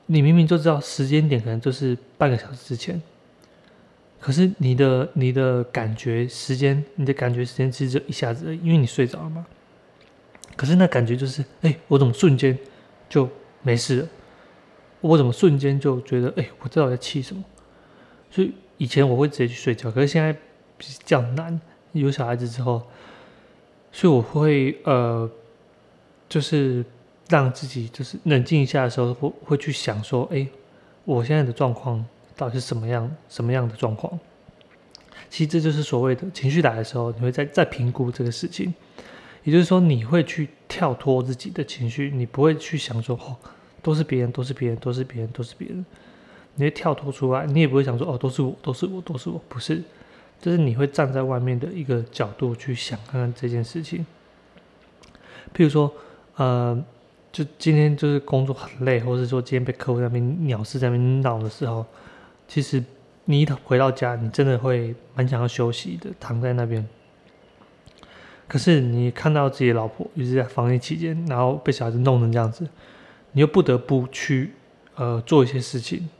你明明就知道时间点可能就是半个小时之前，可是你的你的感觉时间，你的感觉时间其实就一下子，因为你睡着了嘛。可是那感觉就是，哎，我怎么瞬间就没事了？我怎么瞬间就觉得，哎，我知道我在气什么？所以以前我会直接去睡觉，可是现在比较难，有小孩子之后。所以我会呃，就是让自己就是冷静一下的时候，会会去想说，哎，我现在的状况到底是什么样什么样的状况？其实这就是所谓的情绪来的时候，你会再再评估这个事情。也就是说，你会去跳脱自己的情绪，你不会去想说，哦，都是别人，都是别人，都是别人，都是别人。你会跳脱出来，你也不会想说，哦，都是我，都是我，都是我，不是。就是你会站在外面的一个角度去想看看这件事情，譬如说，呃，就今天就是工作很累，或者说今天被客户那边鸟事在那边闹的时候，其实你一回到家，你真的会蛮想要休息的，躺在那边。可是你看到自己的老婆，尤其在防疫期间，然后被小孩子弄成这样子，你又不得不去呃做一些事情，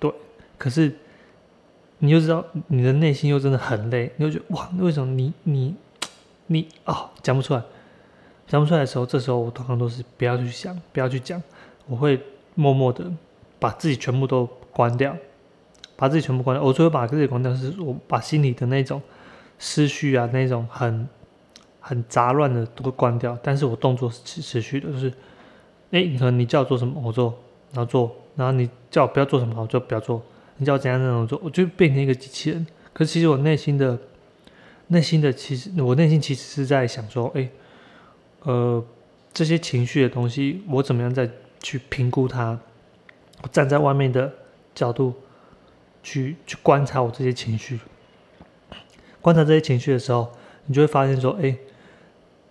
对，可是。你就知道你的内心又真的很累，你就觉得哇，为什么你你你啊讲不出来，讲不出来的时候，这时候我通常都是不要去想，不要去讲，我会默默的把自己全部都关掉，把自己全部关掉。我最后把自己关掉，是我把心里的那种思绪啊，那种很很杂乱的都关掉。但是我动作是持持续的，就是哎，你可能你叫我做什么，我做，然后做，然后你叫我不要做什么，我就不要做。你叫我怎样那种做，我就变成一个机器人。可是其实我内心的、内心的，其实我内心其实是在想说，哎，呃，这些情绪的东西，我怎么样再去评估它？我站在外面的角度去去观察我这些情绪，观察这些情绪的时候，你就会发现说，哎，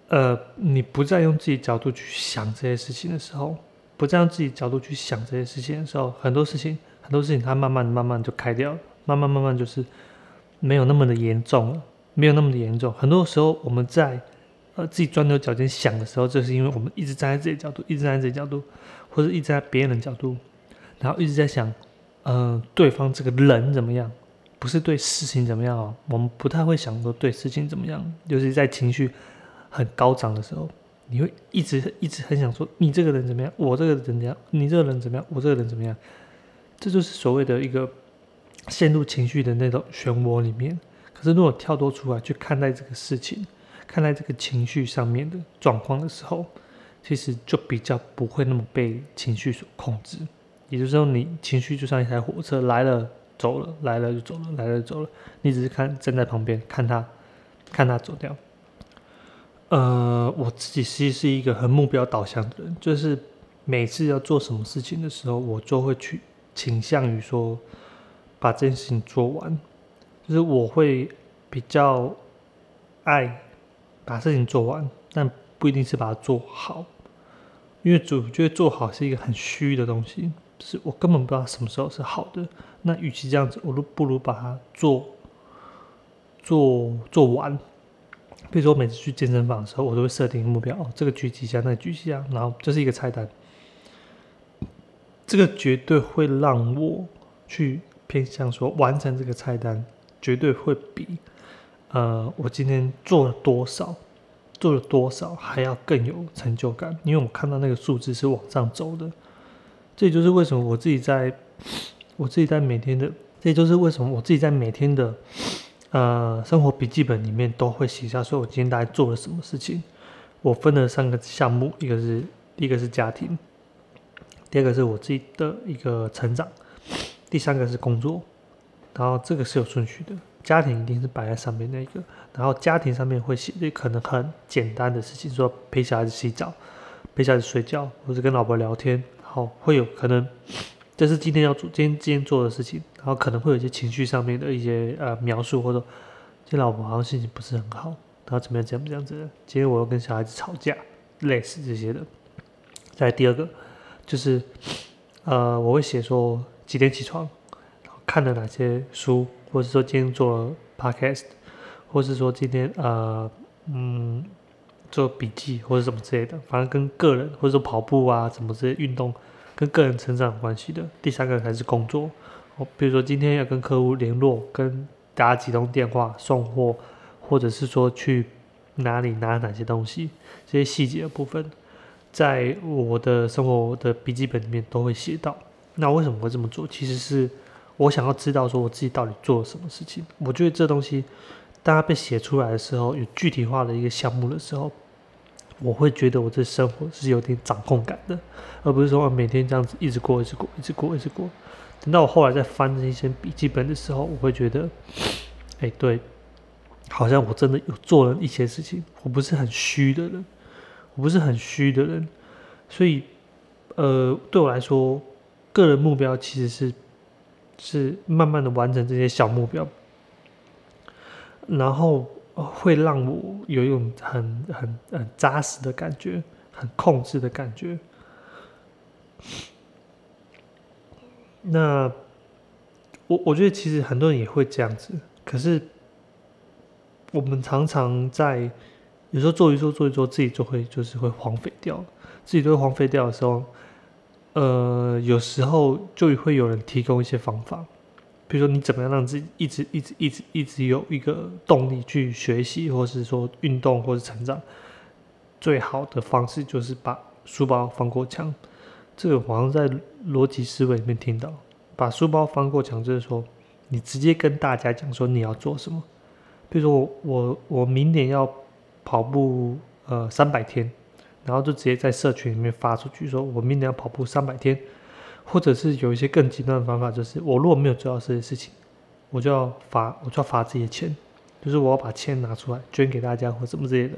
呃，你不再用自己角度去想这些事情的时候，不再用自己角度去想这些事情的时候，很多事情。很多事情它慢慢慢慢就开掉了，慢慢慢慢就是没有那么的严重了，没有那么的严重。很多时候我们在呃自己钻牛角尖想的时候，这是因为我们一直站在自己角度，一直站在自己角度，或者一直在别人的角度，然后一直在想，嗯，对方这个人怎么样，不是对事情怎么样哦。我们不太会想说对事情怎么样，尤其在情绪很高涨的时候，你会一直一直很想说你这个人怎么样，我这个人怎么样，你这个人怎么样，我这个人怎么样。这就是所谓的一个陷入情绪的那种漩涡里面。可是，如果跳脱出来去看待这个事情，看待这个情绪上面的状况的时候，其实就比较不会那么被情绪所控制。也就是说，你情绪就像一台火车，来了走了，来了就走了，来了就走了。你只是看站在旁边看它，看它走掉。呃，我自己其实是一个很目标导向的人，就是每次要做什么事情的时候，我就会去。倾向于说把这件事情做完，就是我会比较爱把事情做完，但不一定是把它做好，因为主觉得做好是一个很虚的东西，是我根本不知道什么时候是好的。那与其这样子，我都不如把它做做做完。比如说，每次去健身房的时候，我都会设定一个目标，哦，这个举几下，那个举几下，然后这是一个菜单。这个绝对会让我去偏向说完成这个菜单，绝对会比呃我今天做了多少，做了多少还要更有成就感，因为我看到那个数字是往上走的。这也就是为什么我自己在 [sniffs] 我自己在每天的，这也就是为什么我自己在每天的呃生活笔记本里面都会写下说我今天大概做了什么事情。我分了三个项目，一个是第一个是家庭。第二个是我自己的一个成长，第三个是工作，然后这个是有顺序的，家庭一定是摆在上面那个，然后家庭上面会写的可能很简单的事情，说陪小孩子洗澡，陪小孩子睡觉，或者跟老婆聊天，好会有可能这是今天要做今天今天做的事情，然后可能会有一些情绪上面的一些呃描述，或者今天老婆好像心情不是很好，然后怎么样怎么样这样子，今天我又跟小孩子吵架，类似这些的。再第二个就是呃我会写说几点起床，看了哪些书，或者说今天做了 podcast，或是说今天呃嗯做笔记或者什么之类的，反正跟个人或者说跑步啊什么这些运动。跟个人成长有关系的，第三个才是工作。哦，比如说今天要跟客户联络，跟打几通电话、送货，或者是说去哪里拿哪些东西，这些细节的部分，在我的生活的笔记本里面都会写到。那为什么会这么做？其实是我想要知道说我自己到底做了什么事情。我觉得这东西，大家被写出来的时候，有具体化的一个项目的时候。我会觉得我这生活是有点掌控感的，而不是说每天这样子一直过、一直过、一直过、一直过。等到我后来在翻这些笔记本的时候，我会觉得，[sniffs] 哎，对，好像我真的有做了一些事情。我不是很虚的人，我不是很虚的人，所以，呃，对我来说，个人目标其实是是慢慢的完成这些小目标，然后。会让我有一种很很很扎实的感觉，很控制的感觉。那我我觉得其实很多人也会这样子，可是我们常常在有时候做一做做一做，自己就会就是会荒废掉，自己都会荒废掉的时候，呃，有时候就会有人提供一些方法。比如说，你怎么样让自己一直、一直、一直、一直有一个动力去学习，或是说运动，或是成长？最好的方式就是把书包翻过墙。这个好像在逻辑思维里面听到，把书包翻过墙，就是说你直接跟大家讲说你要做什么。比如说，我我我明年要跑步呃三百天，然后就直接在社群里面发出去，说我明年要跑步三百天。或者是有一些更极端的方法，就是我如果没有做到这些事情，我就要罚，我就要罚自己的钱，就是我要把钱拿出来捐给大家或什么之类的。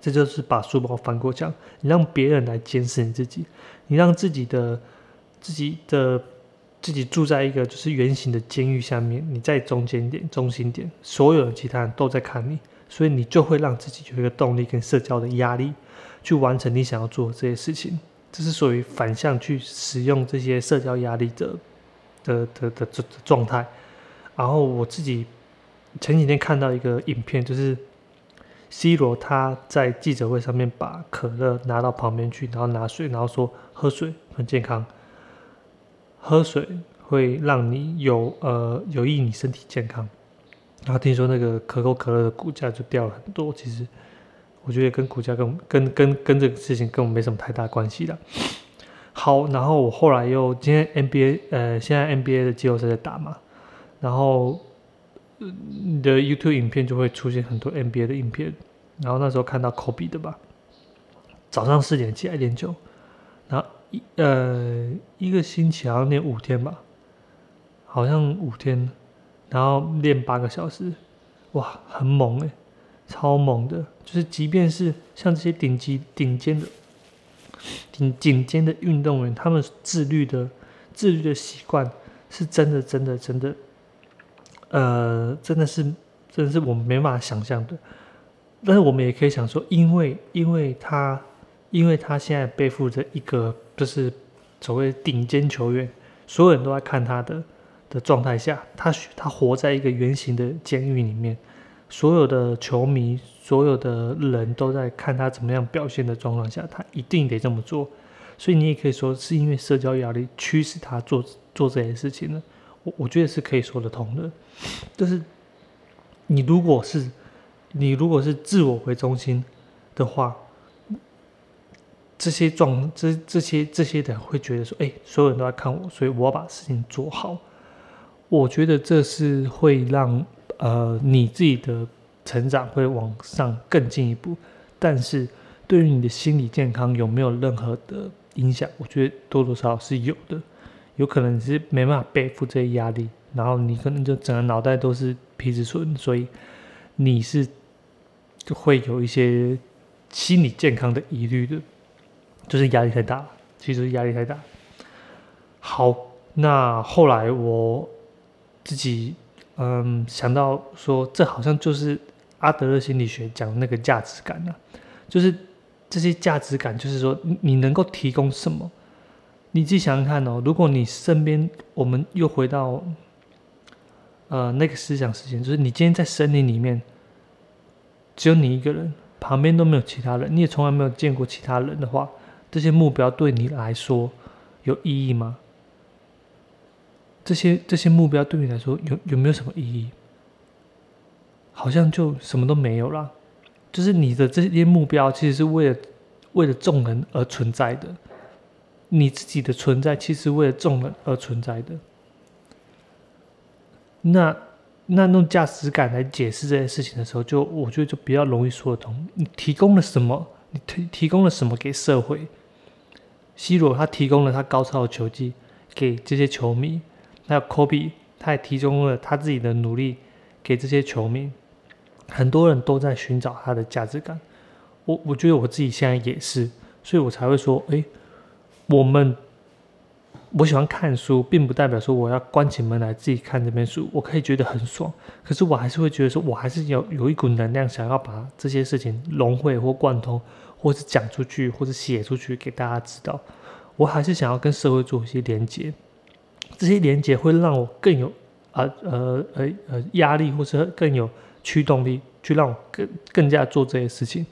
这就是把书包翻过墙，你让别人来监视你自己，你让自己的自己的自己住在一个就是圆形的监狱下面，你在中间点、中心点，所有的其他人都在看你，所以你就会让自己有一个动力跟社交的压力，去完成你想要做的这些事情。这是属于反向去使用这些社交压力的的的的的状态。然后我自己前几天看到一个影片，就是 C 罗他在记者会上面把可乐拿到旁边去，然后拿水，然后说喝水很健康，喝水会让你有呃有益你身体健康。然后听说那个可口可乐的股价就掉了很多，其实。我觉得跟股价跟跟跟跟这个事情跟我没什么太大关系的。好，然后我后来又今天 NBA 呃，现在 NBA 的季后赛在打嘛，然后你的 YouTube 影片就会出现很多 NBA 的影片，然后那时候看到 Kobe 的吧，早上四点起来练球，然后一呃一个星期好像练五天吧，好像五天，然后练八个小时，哇，很猛诶。超猛的，就是即便是像这些顶级、顶尖的、顶顶尖的运动员，他们自律的、自律的习惯，是真的、真的、真的，呃，真的是，真的是我们没办法想象的。但是我们也可以想说，因为，因为他，因为他现在背负着一个，就是所谓顶尖球员，所有人都在看他的的状态下，他他活在一个圆形的监狱里面。所有的球迷，所有的人都在看他怎么样表现的状况下，他一定得这么做。所以你也可以说，是因为社交压力驱使他做做这些事情呢。我我觉得是可以说得通的。就是你如果是你如果是自我为中心的话，这些状这这些这些人会觉得说，哎，所有人都在看我，所以我要把事情做好。我觉得这是会让。呃，你自己的成长会往上更进一步，但是对于你的心理健康有没有任何的影响？我觉得多多少少是有的，有可能是没办法背负这些压力，然后你可能就整个脑袋都是皮质醇，所以你是就会有一些心理健康的疑虑的，就是压力太大，其实压力太大。好，那后来我自己嗯想到说，这好像就是阿德勒心理学讲的那个价值感啊，就是这些价值感，就是说你能够提供什么？你自己想想看哦，如果你身边，我们又回到呃那个思想时间，就是你今天在森林里面，只有你一个人，旁边都没有其他人，你也从来没有见过其他人的话，这些目标对你来说有意义吗？这些这些目标对你来说有有没有什么意义？好像就什么都没有了。就是你的这些目标，其实是为了为了众人而存在的。你自己的存在其实为了众人而存在的，那那用价值感来解释这些事情的时候，就我觉得就比较容易说得通。你提供了什么？你提提供了什么给社会？C 罗他提供了他高超的球技给这些球迷，还有科比他也提供了他自己的努力给这些球迷。很多人都在寻找他的价值感，我我觉得我自己现在也是，所以我才会说，哎。我们我喜欢看书，并不代表说我要关起门来自己看这本书，我可以觉得很爽。可是我还是会觉得说，我还是有有一股能量，想要把这些事情融会或贯通，或是讲出去，或者写出去给大家知道。我还是想要跟社会做一些连接，这些连接会让我更有啊呃呃呃压力，或是更有驱动力，去让我更更加做这些事情。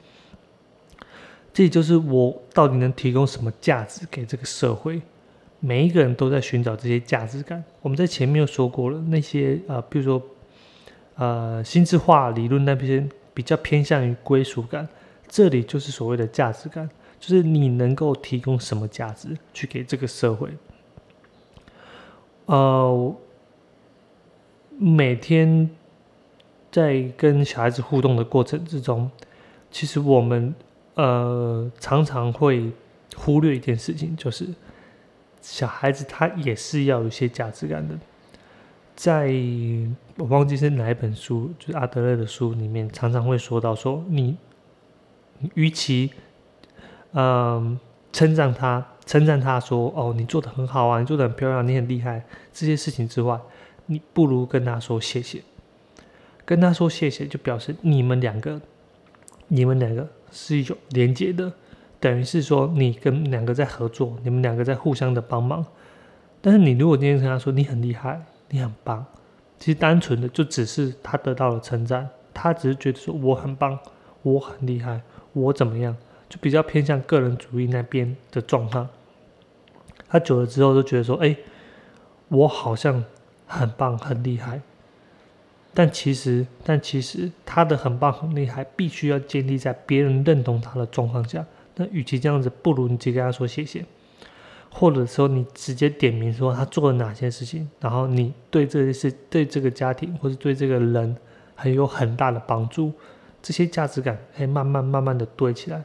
这就是我到底能提供什么价值给这个社会？每一个人都在寻找这些价值感。我们在前面又说过了，那些呃，比如说呃，心智化理论那边比较偏向于归属感，这里就是所谓的价值感，就是你能够提供什么价值去给这个社会。呃，每天在跟小孩子互动的过程之中，其实我们。呃，常常会忽略一件事情，就是小孩子他也是要有些价值感的。在我忘记是哪一本书，就是阿德勒的书里面，常常会说到说，你与其嗯称赞他，称赞他说哦你做的很好啊，你做的很漂亮，你很厉害这些事情之外，你不如跟他说谢谢，跟他说谢谢，就表示你们两个，你们两个。是有连接的，等于是说你跟两个在合作，你们两个在互相的帮忙。但是你如果今天跟他说你很厉害，你很棒，其实单纯的就只是他得到了称赞，他只是觉得说我很棒，我很厉害，我怎么样，就比较偏向个人主义那边的状况。他久了之后就觉得说，哎，我好像很棒，很厉害。但其实，但其实他的很棒很厉害，必须要建立在别人认同他的状况下。那与其这样子，不如你直接跟他说谢谢，或者说你直接点名说他做了哪些事情，然后你对这些事、对这个家庭或者对这个人很有很大的帮助，这些价值感可以慢慢慢慢的堆起来。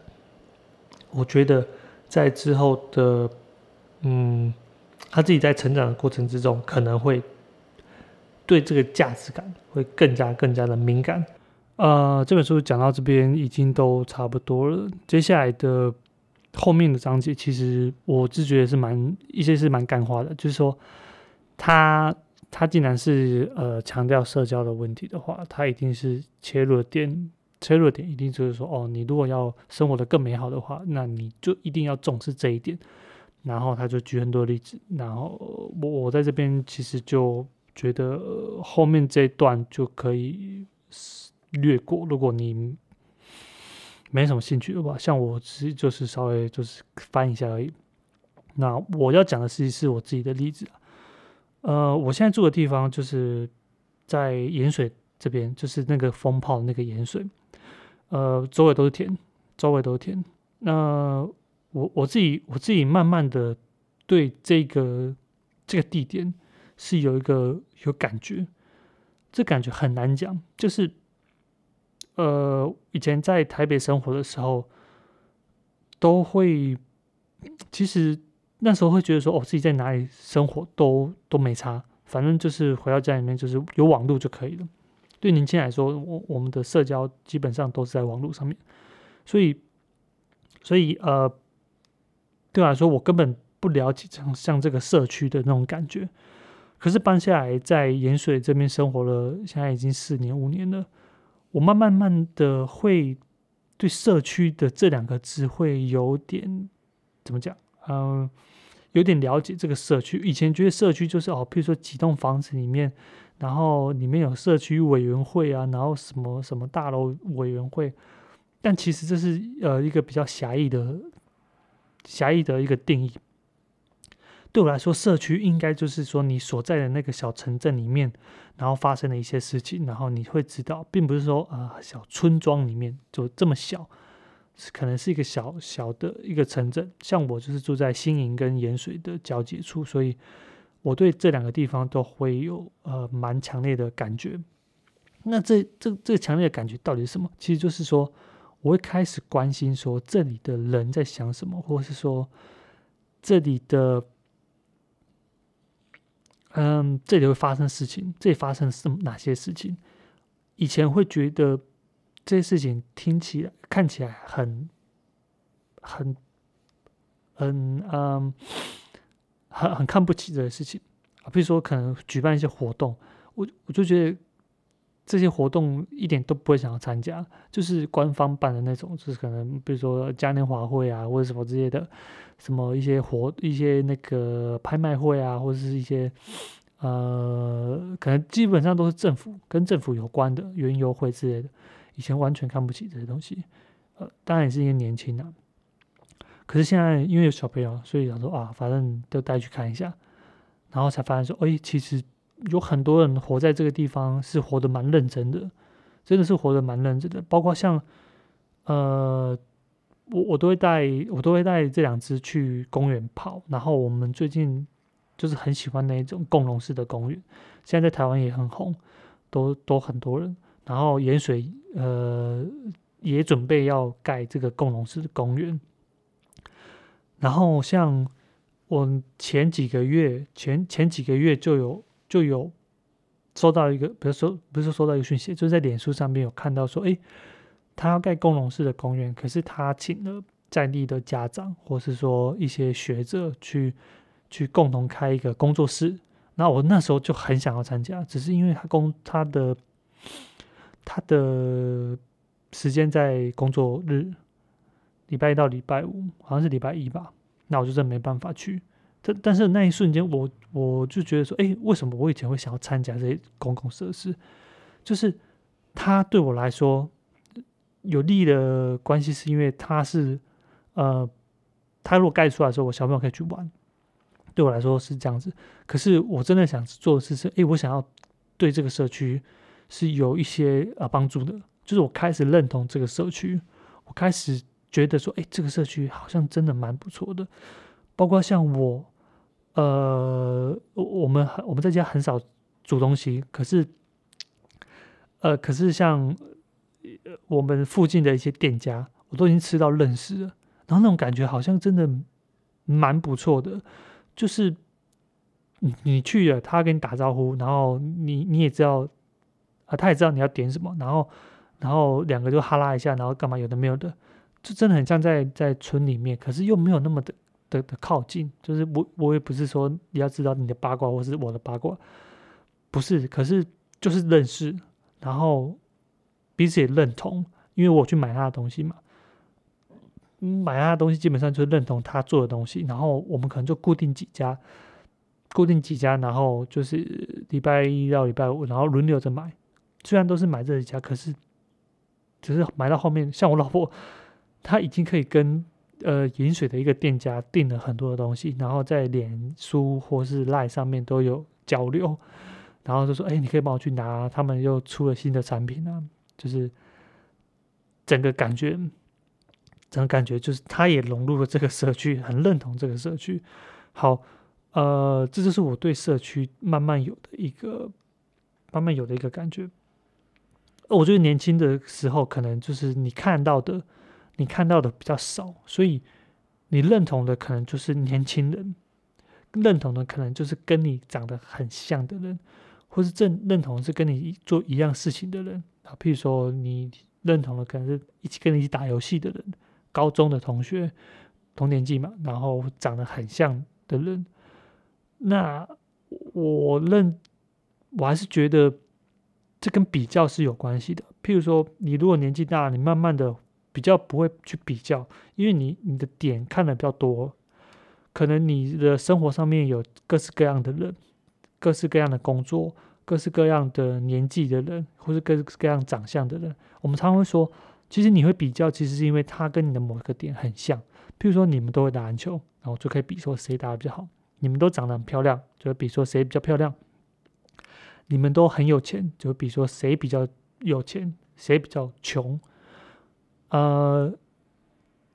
我觉得在之后的，嗯，他自己在成长的过程之中，可能会。对这个价值感会更加更加的敏感。呃，这本书讲到这边已经都差不多了。接下来的后面的章节，其实我自觉是蛮一些是蛮干化的。就是说，他他既然是呃强调社交的问题的话，他一定是切入点，切入点一定就是说，哦，你如果要生活的更美好的话，那你就一定要重视这一点。然后他就举很多例子，然后我我在这边其实就。觉得后面这一段就可以略过，如果你没什么兴趣的话，像我其实就是稍微就是翻一下而已。那我要讲的实是我自己的例子呃，我现在住的地方就是在盐水这边，就是那个风炮那个盐水，呃，周围都是田，周围都是田。那我我自己我自己慢慢的对这个这个地点。是有一个有感觉，这感觉很难讲。就是，呃，以前在台北生活的时候，都会，其实那时候会觉得说，哦，自己在哪里生活都都没差，反正就是回到家里面就是有网络就可以了。对年轻人来说，我我们的社交基本上都是在网络上面，所以，所以呃，对我来说，我根本。不了解像像这个社区的那种感觉。可是搬下来在盐水这边生活了，现在已经四年五年了，我慢慢慢的会对社区的这两个字会有点怎么讲？嗯，有点了解这个社区。以前觉得社区就是哦，譬如说几栋房子里面，然后里面有社区委员会啊，然后什么什么大楼委员会，但其实这是呃一个比较狭义的狭义的一个定义。对我来说，社区应该就是说你所在的那个小城镇里面，然后发生的一些事情，然后你会知道，并不是说啊小村庄里面就这么小，是可能是一个小小的一个城镇。像我就是住在新营跟盐水的交界处，所以我对这两个地方都会有呃蛮强烈的感觉。那这这这个强烈的感觉到底是什么？其实就是说，我会开始关心说这里的人在想什么，或是说这里的。嗯，这里会发生事情，这里发生什哪些事情？以前会觉得这些事情听起来、看起来很、很、很嗯、很很看不起这些事情啊。比如说，可能举办一些活动，我我就觉得这些活动一点都不会想要参加，就是官方办的那种，就是可能比如说嘉年华会啊，或者什么之类的。什么一些活一些那个拍卖会啊，或者是一些呃，可能基本上都是政府跟政府有关的原油会之类的。以前完全看不起这些东西，呃，当然也是因为年轻啊。可是现在因为有小朋友，所以想说啊，反正都带去看一下，然后才发现说，哎，其实有很多人活在这个地方是活得蛮认真的，真的是活得蛮认真的，包括像呃。我我都会带我都会带这两只去公园跑，然后我们最近就是很喜欢那一种共融式的公园，现在在台湾也很红，都都很多人。然后盐水呃也准备要盖这个共融式的公园，然后像我前几个月前前几个月就有就有收到一个，比如说不是收到一个讯息，就是在脸书上面有看到说，哎。他要盖共融式的公园，可是他请了在地的家长，或是说一些学者去去共同开一个工作室。那我那时候就很想要参加，只是因为他工他的他的时间在工作日，礼拜一到礼拜五，好像是礼拜一吧。那我就真没办法去。但但是那一瞬间，我我就觉得说，哎，为什么我以前会想要参加这些公共设施？就是他对我来说。有利的关系是因为它是，呃，它如果盖出来的时候，我小朋友可以去玩，对我来说是这样子。可是我真的想做的事是，诶，我想要对这个社区是有一些呃帮助的，就是我开始认同这个社区，我开始觉得说，诶，这个社区好像真的蛮不错的。包括像我，呃，我们我们在家很少煮东西，可是，呃，可是像。我们附近的一些店家，我都已经吃到认识了，然后那种感觉好像真的蛮不错的。就是你你去了，他跟你打招呼，然后你你也知道啊，他也知道你要点什么，然后然后两个就哈拉一下，然后干嘛有的没有的，就真的很像在在村里面，可是又没有那么的的的靠近。就是我我也不是说你要知道你的八卦或是我的八卦，不是，可是就是认识，然后。彼此也认同，因为我去买他的东西嘛，买他的东西基本上就是认同他做的东西，然后我们可能就固定几家，固定几家，然后就是礼拜一到礼拜五，然后轮流着买。虽然都是买这几家，可是只是买到后面，像我老婆，她已经可以跟呃饮水的一个店家订了很多的东西，然后在脸书或是赖上面都有交流，然后就说：“哎，你可以帮我去拿，他们又出了新的产品啊。”就是整个感觉，整个感觉就是他也融入了这个社区，很认同这个社区。好，呃，这就是我对社区慢慢有的一个，慢慢有的一个感觉。我觉得年轻的时候，可能就是你看到的，你看到的比较少，所以你认同的可能就是年轻人，认同的可能就是跟你长得很像的人，或是正认同是跟你做一样事情的人。啊，譬如说你认同的可能是一起跟你一起打游戏的人，高中的同学，同年纪嘛，然后长得很像的人。那我认，我还是觉得这跟比较是有关系的。譬如说，你如果年纪大，你慢慢的比较不会去比较，因为你你的点看的比较多，可能你的生活上面有各式各样的人，各式各样的工作，各式各样的年纪的人，或是各式各样长相的人。我们常会说，其实你会比较，其实是因为他跟你的某一个点很像。譬如说，你们都会打篮球，然后就可以比说谁打的比较好。你们都长得很漂亮，就比说谁比较漂亮。你们都很有钱，就比说谁比较有钱，谁比较穷。呃，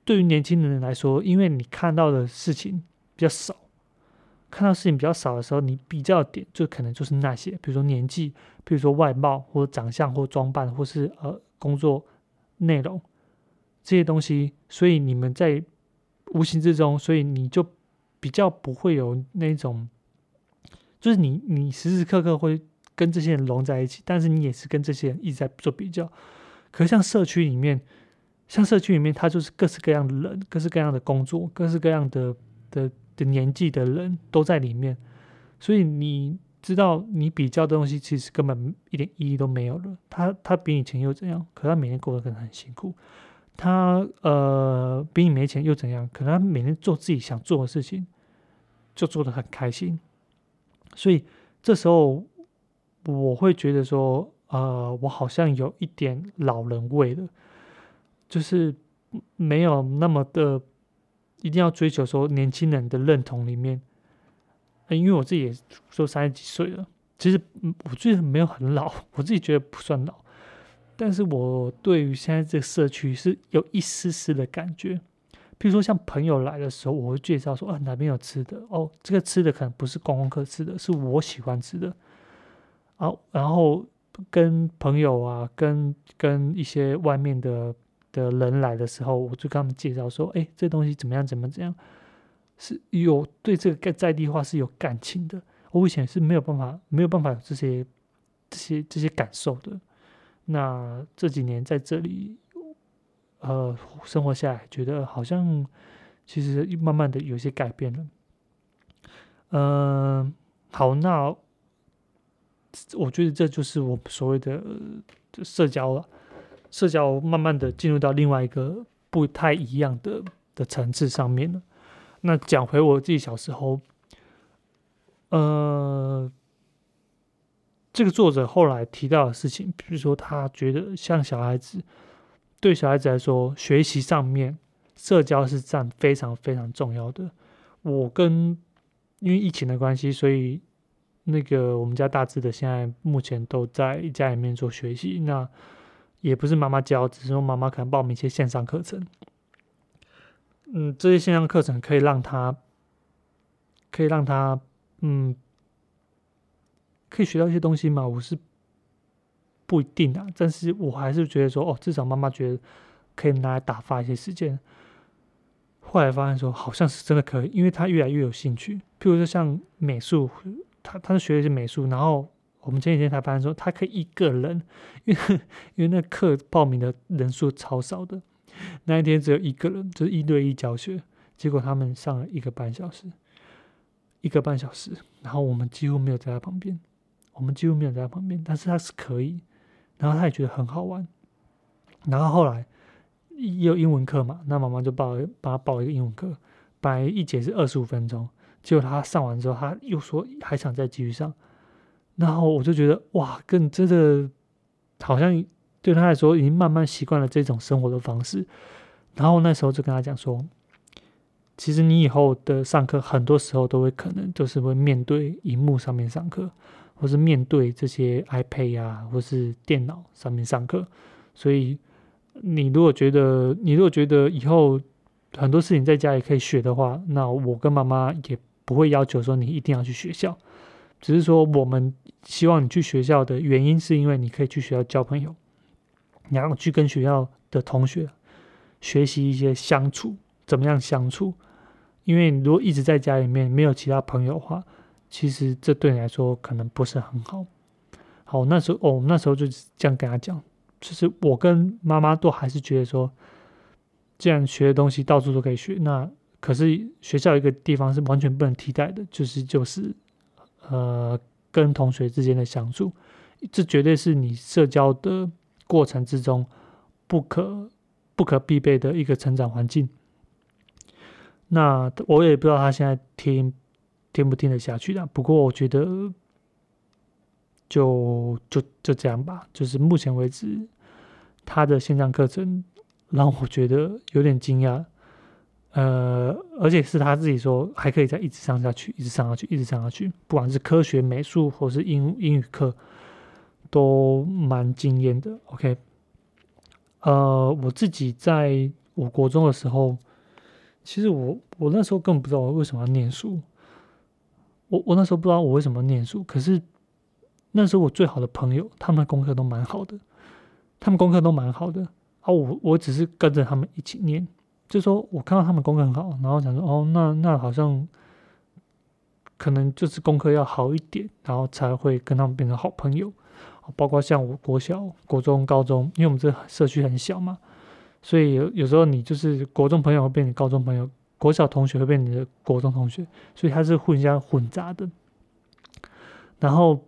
对于年轻人来说，因为你看到的事情比较少，看到事情比较少的时候，你比较点就可能就是那些，比如说年纪，比如说外貌或者长相或装扮，或是呃工作内容这些东西。所以你们在无形之中，所以你就。比较不会有那种，就是你你时时刻刻会跟这些人融在一起，但是你也是跟这些人一直在做比较。可像社区里面，像社区里面，它就是各式各样的人，各式各样的工作，各式各样的的的年纪的人都在里面，所以你知道，你比较的东西其实根本一点意义都没有了。他他比你钱又怎样？可他每天过得可能很辛苦。他呃比你没钱又怎样？可能他每天做自己想做的事情，就做得很开心。所以这时候我会觉得说，呃，我好像有一点老人味了，就是没有那么的一定要追求说年轻人的认同里面。因为我自己也说三十几岁了，其实我觉得没有很老，我自己觉得不算老。但是我对于现在这个社区是有一丝丝的感觉，比如说像朋友来的时候，我会介绍说，啊哪边有吃的哦，这个吃的可能不是观光客吃的，是我喜欢吃的，啊，然后跟朋友啊，跟跟一些外面的的人来的时候，我就跟他们介绍说，哎，这东西怎么样，怎么怎样，是有对这个在地化是有感情的，我以前是没有办法，没有办法有这些这些这些感受的。那这几年在这里，呃，生活下来，觉得好像其实慢慢的有些改变了。嗯，好，那我觉得这就是我所谓的社交了，社交慢慢的进入到另外一个不太一样的的层次上面了。那讲回我自己小时候，呃。这个作者后来提到的事情，比如说他觉得像小孩子，对小孩子来说，学习上面社交是占非常非常重要的。我跟因为疫情的关系，所以那个我们家大致的现在目前都在家里面做学习，那也不是妈妈教，只是说妈妈可能报名一些线上课程。嗯，这些线上课程可以让他，可以让他，嗯。可以学到一些东西吗？我是不一定啊，但是我还是觉得说，哦，至少妈妈觉得可以拿来打发一些时间。后来发现说，好像是真的可以，因为他越来越有兴趣。譬如说像美术，他他是学的是美术，然后我们前几天才发现说，他可以一个人，[laughs] 因为因为那课报名的人数超少的，那一天只有一个人，就是一对一教学，结果他们上了一个半小时，一个半小时，然后我们几乎没有在他旁边。我们几乎没有在他旁边，但是他是可以，然后他也觉得很好玩，然后后来也有英文课嘛，那妈妈就报帮他报一个英文课，本来一节是二十五分钟，结果他上完之后，他又说还想再继续上，然后我就觉得哇，更真的好像对他来说已经慢慢习惯了这种生活的方式，然后那时候就跟他讲说，其实你以后的上课很多时候都会可能就是会面对荧幕上面上课。或是面对这些 iPad 啊，或是电脑上面上课，所以你如果觉得你如果觉得以后很多事情在家也可以学的话，那我跟妈妈也不会要求说你一定要去学校，只是说我们希望你去学校的原因是因为你可以去学校交朋友，你要去跟学校的同学学习一些相处，怎么样相处？因为如果一直在家里面没有其他朋友的话。其实这对你来说可能不是很好。好，那时候哦，那时候就是这样跟他讲，就是我跟妈妈都还是觉得说，既然学的东西到处都可以学，那可是学校一个地方是完全不能替代的，就是就是呃跟同学之间的相处，这绝对是你社交的过程之中不可不可必备的一个成长环境。那我也不知道他现在听听不听得下去的，不过我觉得就就就这样吧，就是目前为止他的线上课程让我觉得有点惊讶。呃，而且是他自己说还可以再一直上下去，一直上下去，一直上下去。不管是科学、美术，或是英英语课，都蛮惊艳的。OK，呃，我自己在我国中的时候，其实我我那时候根本不知道我为什么要念书。我我那时候不知道我为什么念书，可是那时候我最好的朋友，他们的功课都蛮好的，他们功课都蛮好的啊，我我只是跟着他们一起念。就说我看到他们功课很好，然后想说哦，那那好像可能就是功课要好一点，然后才会跟他们变成好朋友。包括像我国小、国中、高中，因为我们这社区很小嘛，所以有有时候你就是国中朋友会变成高中朋友，国小同学会变你的国中同学，所以他是混相混杂的。然后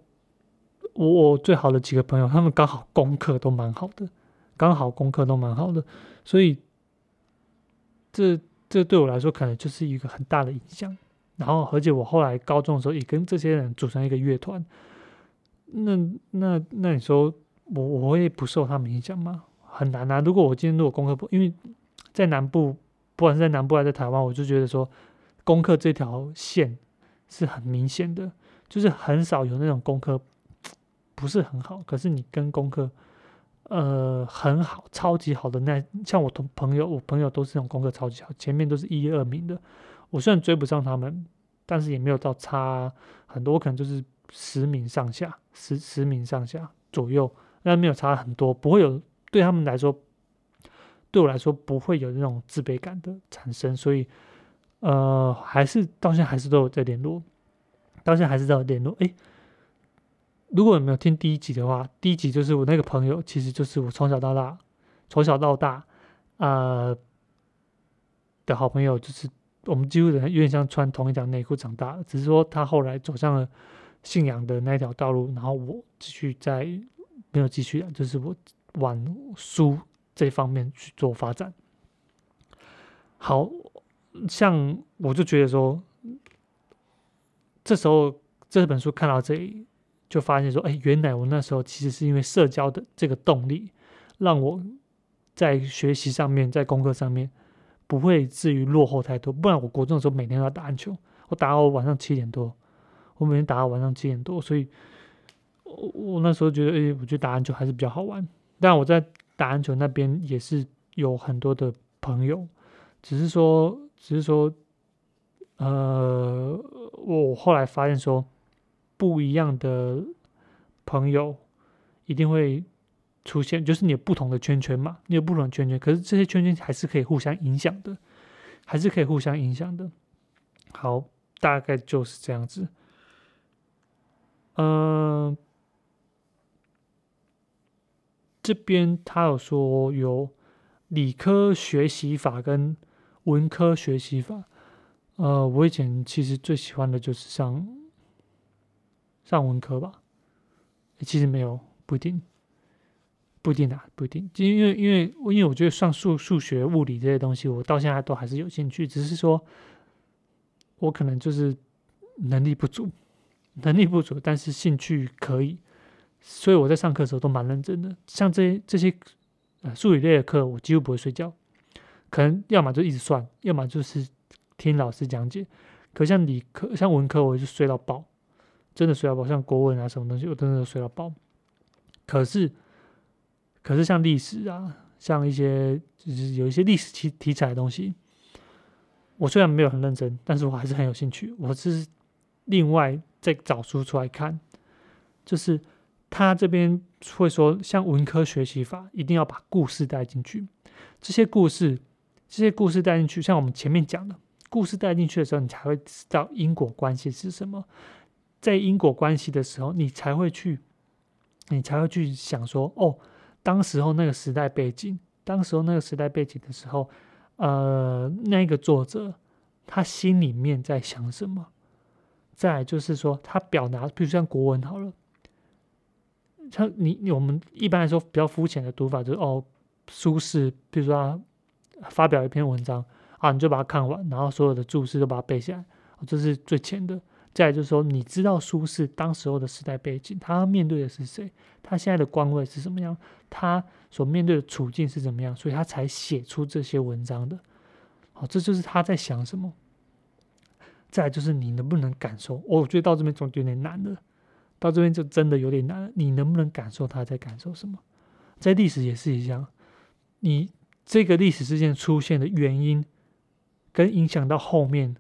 我我最好的几个朋友，他们刚好功课都蛮好的，刚好功课都蛮好的，所以。这这对我来说可能就是一个很大的影响，然后而且我后来高中的时候也跟这些人组成一个乐团，那那那你说我我会不受他们影响吗？很难啊！如果我今天如果功课不，因为在南部，不管是在南部还是在台湾，我就觉得说功课这条线是很明显的，就是很少有那种功课 [tsk] 不是很好，可是你跟功课。呃，很好，超级好的那像我同朋友，我朋友都是那种功课超级好，前面都是一二名的。我虽然追不上他们，但是也没有到差很多，可能就是十名上下，十十名上下左右，那没有差很多，不会有对他们来说，对我来说不会有那种自卑感的产生，所以呃，还是到现在还是都有在联络，到现在还是在联络，哎。如果有没有听第一集的话，第一集就是我那个朋友，其实就是我从小到大，从小到大，呃，的好朋友，就是我们几乎人有点像穿同一条内裤长大，只是说他后来走向了信仰的那条道路，然后我继续在没有继续，就是我往书这方面去做发展。好像我就觉得说，这时候这本书看到这里。就发现说，哎，原来我那时候其实是因为社交的这个动力，让我在学习上面，在功课上面不会至于落后太多。不然，我国中的时候每天都要打篮球，我打到晚上七点多，我每天打到晚上七点多，所以，我我那时候觉得，哎，我觉得打篮球还是比较好玩。但我在打篮球那边也是有很多的朋友，只是说，只是说，呃，我后来发现说。不一样的朋友一定会出现，就是你有不同的圈圈嘛，你有不同的圈圈，可是这些圈圈还是可以互相影响的，还是可以互相影响的。好，大概就是这样子。嗯，这边他有说有理科学习法跟文科学习法。呃，我以前其实最喜欢的就是上。上文科吧，其实没有，不一定，不一定的，不一定。就因为，因为，因为我觉得上数、数学、物理这些东西，我到现在都还是有兴趣，只是说，我可能就是能力不足，能力不足，但是兴趣可以，所以我在上课的时候都蛮认真的。像这些这些呃数理类的课，我几乎不会睡觉，可能要么就一直算，要么就是听老师讲解。可像理科、像文科，我就睡到爆。真的水到爆，像国文啊什么东西，我真的水到爆。可是，可是像历史啊，像一些就是有一些历史题题材的东西，我虽然没有很认真，但是我还是很有兴趣。我是另外再找书出来看，就是他这边会说，像文科学习法，一定要把故事带进去。这些故事，这些故事带进去，像我们前面讲的，故事带进去的时候，你才会知道因果关系是什么。在因果关系的时候，你才会去，你才会去想说，哦，当时候那个时代背景，当时候那个时代背景的时候，呃，那个作者他心里面在想什么。再就是说，他表达，比如像国文好了，像你我们一般来说比较肤浅的读法就是哦，苏轼，比如说他发表一篇文章啊，你就把它看完，然后所有的注释都把它背下来，这是最浅的。再就是说，你知道苏轼当时候的时代背景，他面对的是谁？他现在的官位是什么样？他所面对的处境是怎么样？所以他才写出这些文章的。好，这就是他在想什么。再就是你能不能感受？我觉得到这边总有点难了，到这边就真的有点难了。你能不能感受他在感受什么？在历史也是一样，你这个历史事件出现的原因，跟影响到后面。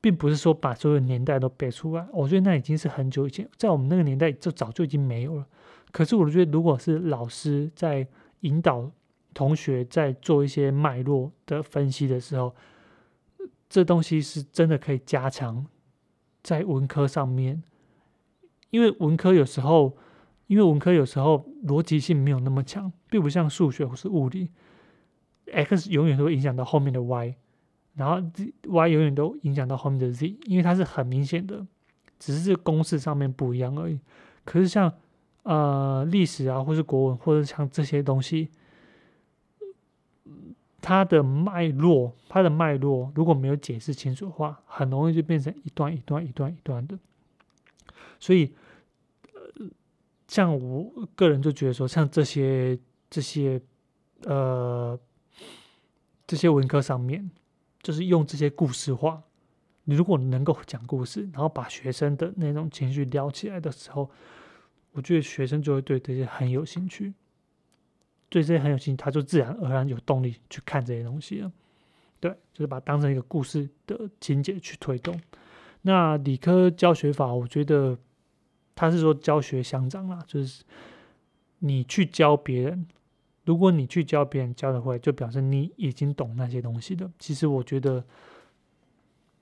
并不是说把所有年代都背出来，我觉得那已经是很久以前，在我们那个年代就早就已经没有了。可是我觉得，如果是老师在引导同学在做一些脉络的分析的时候，这东西是真的可以加强在文科上面，因为文科有时候，因为文科有时候逻辑性没有那么强，并不像数学或是物理，x 永远都会影响到后面的 y。然后 y 永远都影响到后面的 z，因为它是很明显的，只是公式上面不一样而已。可是像呃历史啊，或是国文，或者像这些东西，它的脉络，它的脉络如果没有解释清楚的话，很容易就变成一段一段一段一段的。所以，呃，像我个人就觉得说，像这些这些呃这些文科上面。就是用这些故事化，你如果能够讲故事，然后把学生的那种情绪撩起来的时候，我觉得学生就会对这些很有兴趣，对这些很有兴趣，他就自然而然有动力去看这些东西了。对，就是把它当成一个故事的情节去推动。那理科教学法，我觉得他是说教学相长啦，就是你去教别人。如果你去教别人教的会，就表示你已经懂那些东西的。其实我觉得，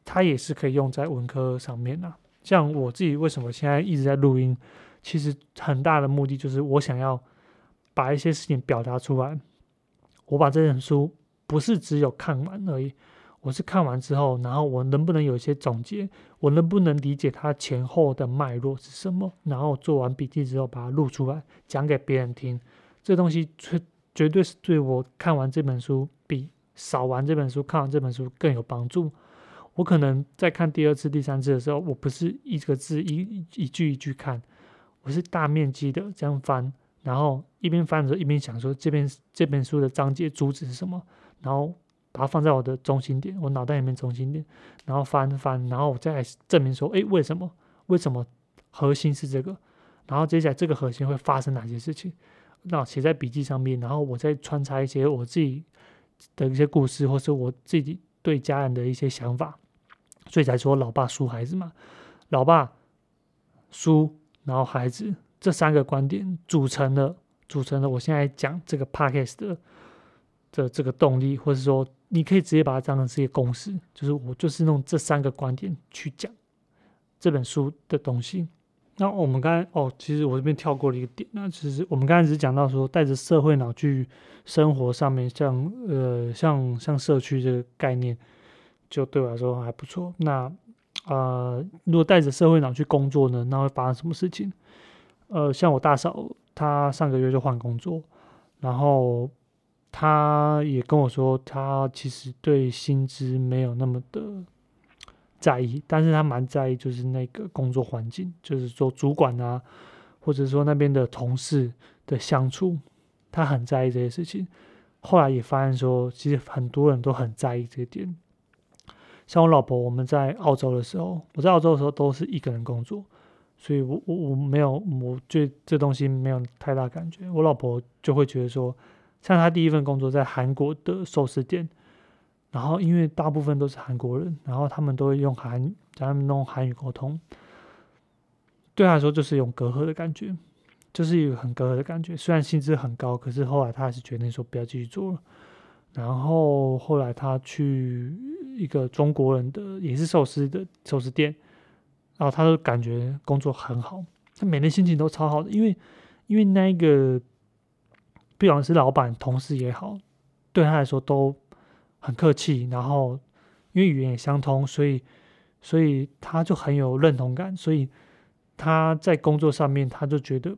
它也是可以用在文科上面的。像我自己为什么现在一直在录音，其实很大的目的就是我想要把一些事情表达出来。我把这本书不是只有看完而已，我是看完之后，然后我能不能有一些总结？我能不能理解它前后的脉络是什么？然后做完笔记之后，把它录出来讲给别人听。这东西却。绝对是对我看完这本书比扫完这本书看完这本书更有帮助。我可能在看第二次、第三次的时候，我不是一个字一一句一句看，我是大面积的这样翻，然后一边翻着一边想说这边这本书的章节主旨是什么，然后把它放在我的中心点，我脑袋里面中心点，然后翻翻，然后我再来证明说，哎，为什么？为什么核心是这个？然后接下来这个核心会发生哪些事情？那写在笔记上面，然后我再穿插一些我自己的一些故事，或是我自己对家人的一些想法，所以才说老爸输孩子嘛。老爸输，然后孩子这三个观点组成了，组成了我现在讲这个 podcast 的的这个动力，或者说你可以直接把它当成是一个公式，就是我就是用这三个观点去讲这本书的东西。那我们刚才哦，其实我这边跳过了一个点。那其实我们刚才只是讲到说，带着社会脑去生活上面，像呃，像像社区这个概念，就对我来说还不错。那呃，如果带着社会脑去工作呢，那会发生什么事情？呃，像我大嫂，她上个月就换工作，然后她也跟我说，她其实对薪资没有那么的。在意，但是他蛮在意，就是那个工作环境，就是说主管啊，或者说那边的同事的相处，他很在意这些事情。后来也发现说，其实很多人都很在意这个点。像我老婆，我们在澳洲的时候，我在澳洲的时候都是一个人工作，所以我我我没有，我对这东西没有太大感觉。我老婆就会觉得说，像她第一份工作在韩国的寿司店。然后，因为大部分都是韩国人，然后他们都会用韩，咱们用韩语沟通，对他来说就是一种隔阂的感觉，就是一个很隔阂的感觉。虽然薪资很高，可是后来他还是决定说不要继续做了。然后后来他去一个中国人的也是寿司的寿司店，然后他都感觉工作很好，他每天心情都超好的，因为因为那个不管是老板、同事也好，对他来说都。很客气，然后因为语言也相通，所以所以他就很有认同感，所以他在工作上面他就觉得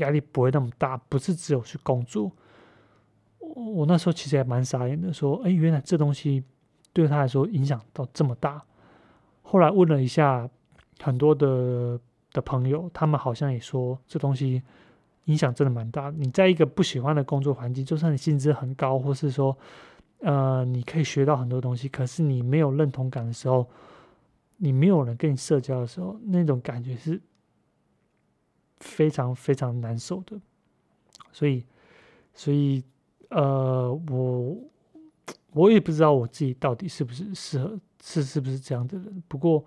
压力不会那么大，不是只有去工作。我我那时候其实也蛮傻眼的，说，哎，原来这东西对他来说影响到这么大。后来问了一下很多的的朋友，他们好像也说这东西影响真的蛮大。你在一个不喜欢的工作环境，就算你薪资很高，或是说，呃，你可以学到很多东西，可是你没有认同感的时候，你没有人跟你社交的时候，那种感觉是非常非常难受的。所以，所以。呃，我我也不知道我自己到底是不是适合是是不是这样的人。不过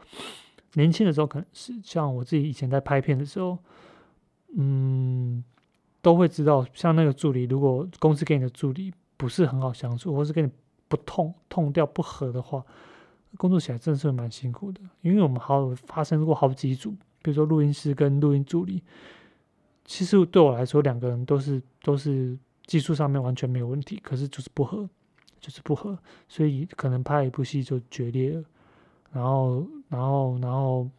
年轻的时候可能是像我自己以前在拍片的时候，嗯，都会知道，像那个助理，如果公司给你的助理不是很好相处，或是跟你不痛痛掉不合的话，工作起来真的是蛮辛苦的。因为我们好发生过好几组，比如说录音师跟录音助理，其实对我来说，两个人都是都是。技术上面完全没有问题，可是就是不合，就是不合，所以可能拍一部戏就决裂了。然后，然后，然后，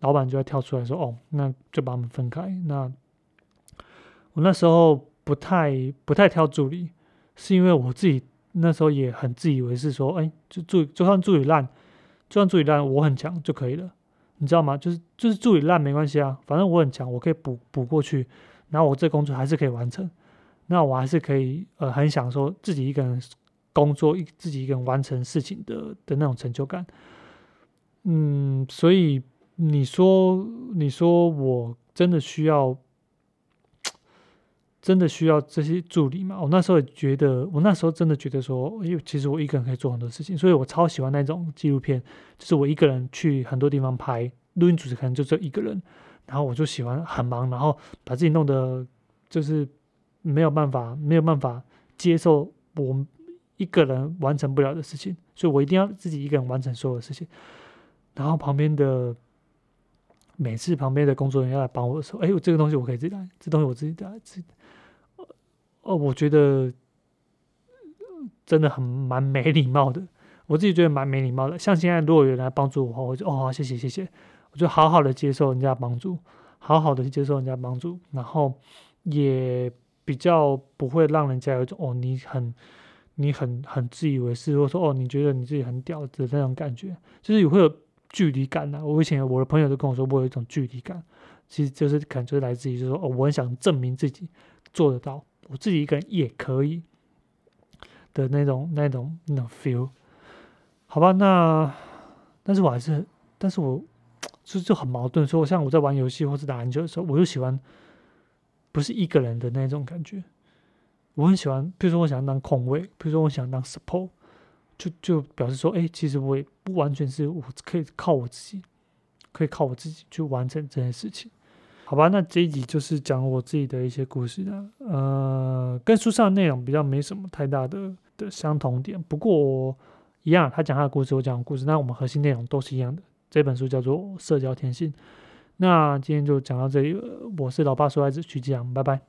老板就要跳出来说：“哦，那就把我们分开。”那我那时候不太不太挑助理，是因为我自己那时候也很自以为是，说：“哎，就助就算助理烂，就算助理烂，我很强就可以了。”你知道吗？就是就是助理烂没关系啊，反正我很强，我可以补补过去，然后我这工作还是可以完成。那我还是可以，呃，很享受自己一个人工作，一自己一个人完成事情的的那种成就感。嗯，所以你说，你说我真的需要，真的需要这些助理吗？我那时候也觉得，我那时候真的觉得说，哎，其实我一个人可以做很多事情，所以我超喜欢那种纪录片，就是我一个人去很多地方拍，录音主持可能就只有一个人，然后我就喜欢很忙，然后把自己弄得就是。没有办法，没有办法接受我一个人完成不了的事情，所以我一定要自己一个人完成所有的事情。然后旁边的每次旁边的工作人员要来帮我的时候，哎，我这个东西我可以自己来，这东西我自己来，自己。哦，我觉得真的很蛮没礼貌的，我自己觉得蛮没礼貌的。像现在如果有人来帮助我，话我就哦，谢谢谢谢，我就好好的接受人家帮助，好好的去接受人家帮助，然后也。比较不会让人家有一种哦，你很你很很自以为是，或者说哦，你觉得你自己很屌的那种感觉，就是也会有距离感的。我以前我的朋友都跟我说，我有一种距离感，其实就是感觉来自于，就是说哦，我很想证明自己做得到，我自己一个人也可以的那种那种那种 feel。好吧，那但是我还是，但是我就就很矛盾，说像我在玩游戏或者打篮球的时候，我就喜欢。不是一个人的那种感觉，我很喜欢。比如说，我想当控卫，比如说，我想当 support，就就表示说，哎，其实我也不完全是我可以靠我自己，可以靠我自己去完成这件事情。好吧，那这一集就是讲我自己的一些故事啊，呃，跟书上的内容比较没什么太大的的相同点。不过一样，他讲他的故事，我讲故事，那我们核心内容都是一样的。这本书叫做《社交天性》。那今天就讲到这里，我是老爸说孩子徐吉阳，拜拜。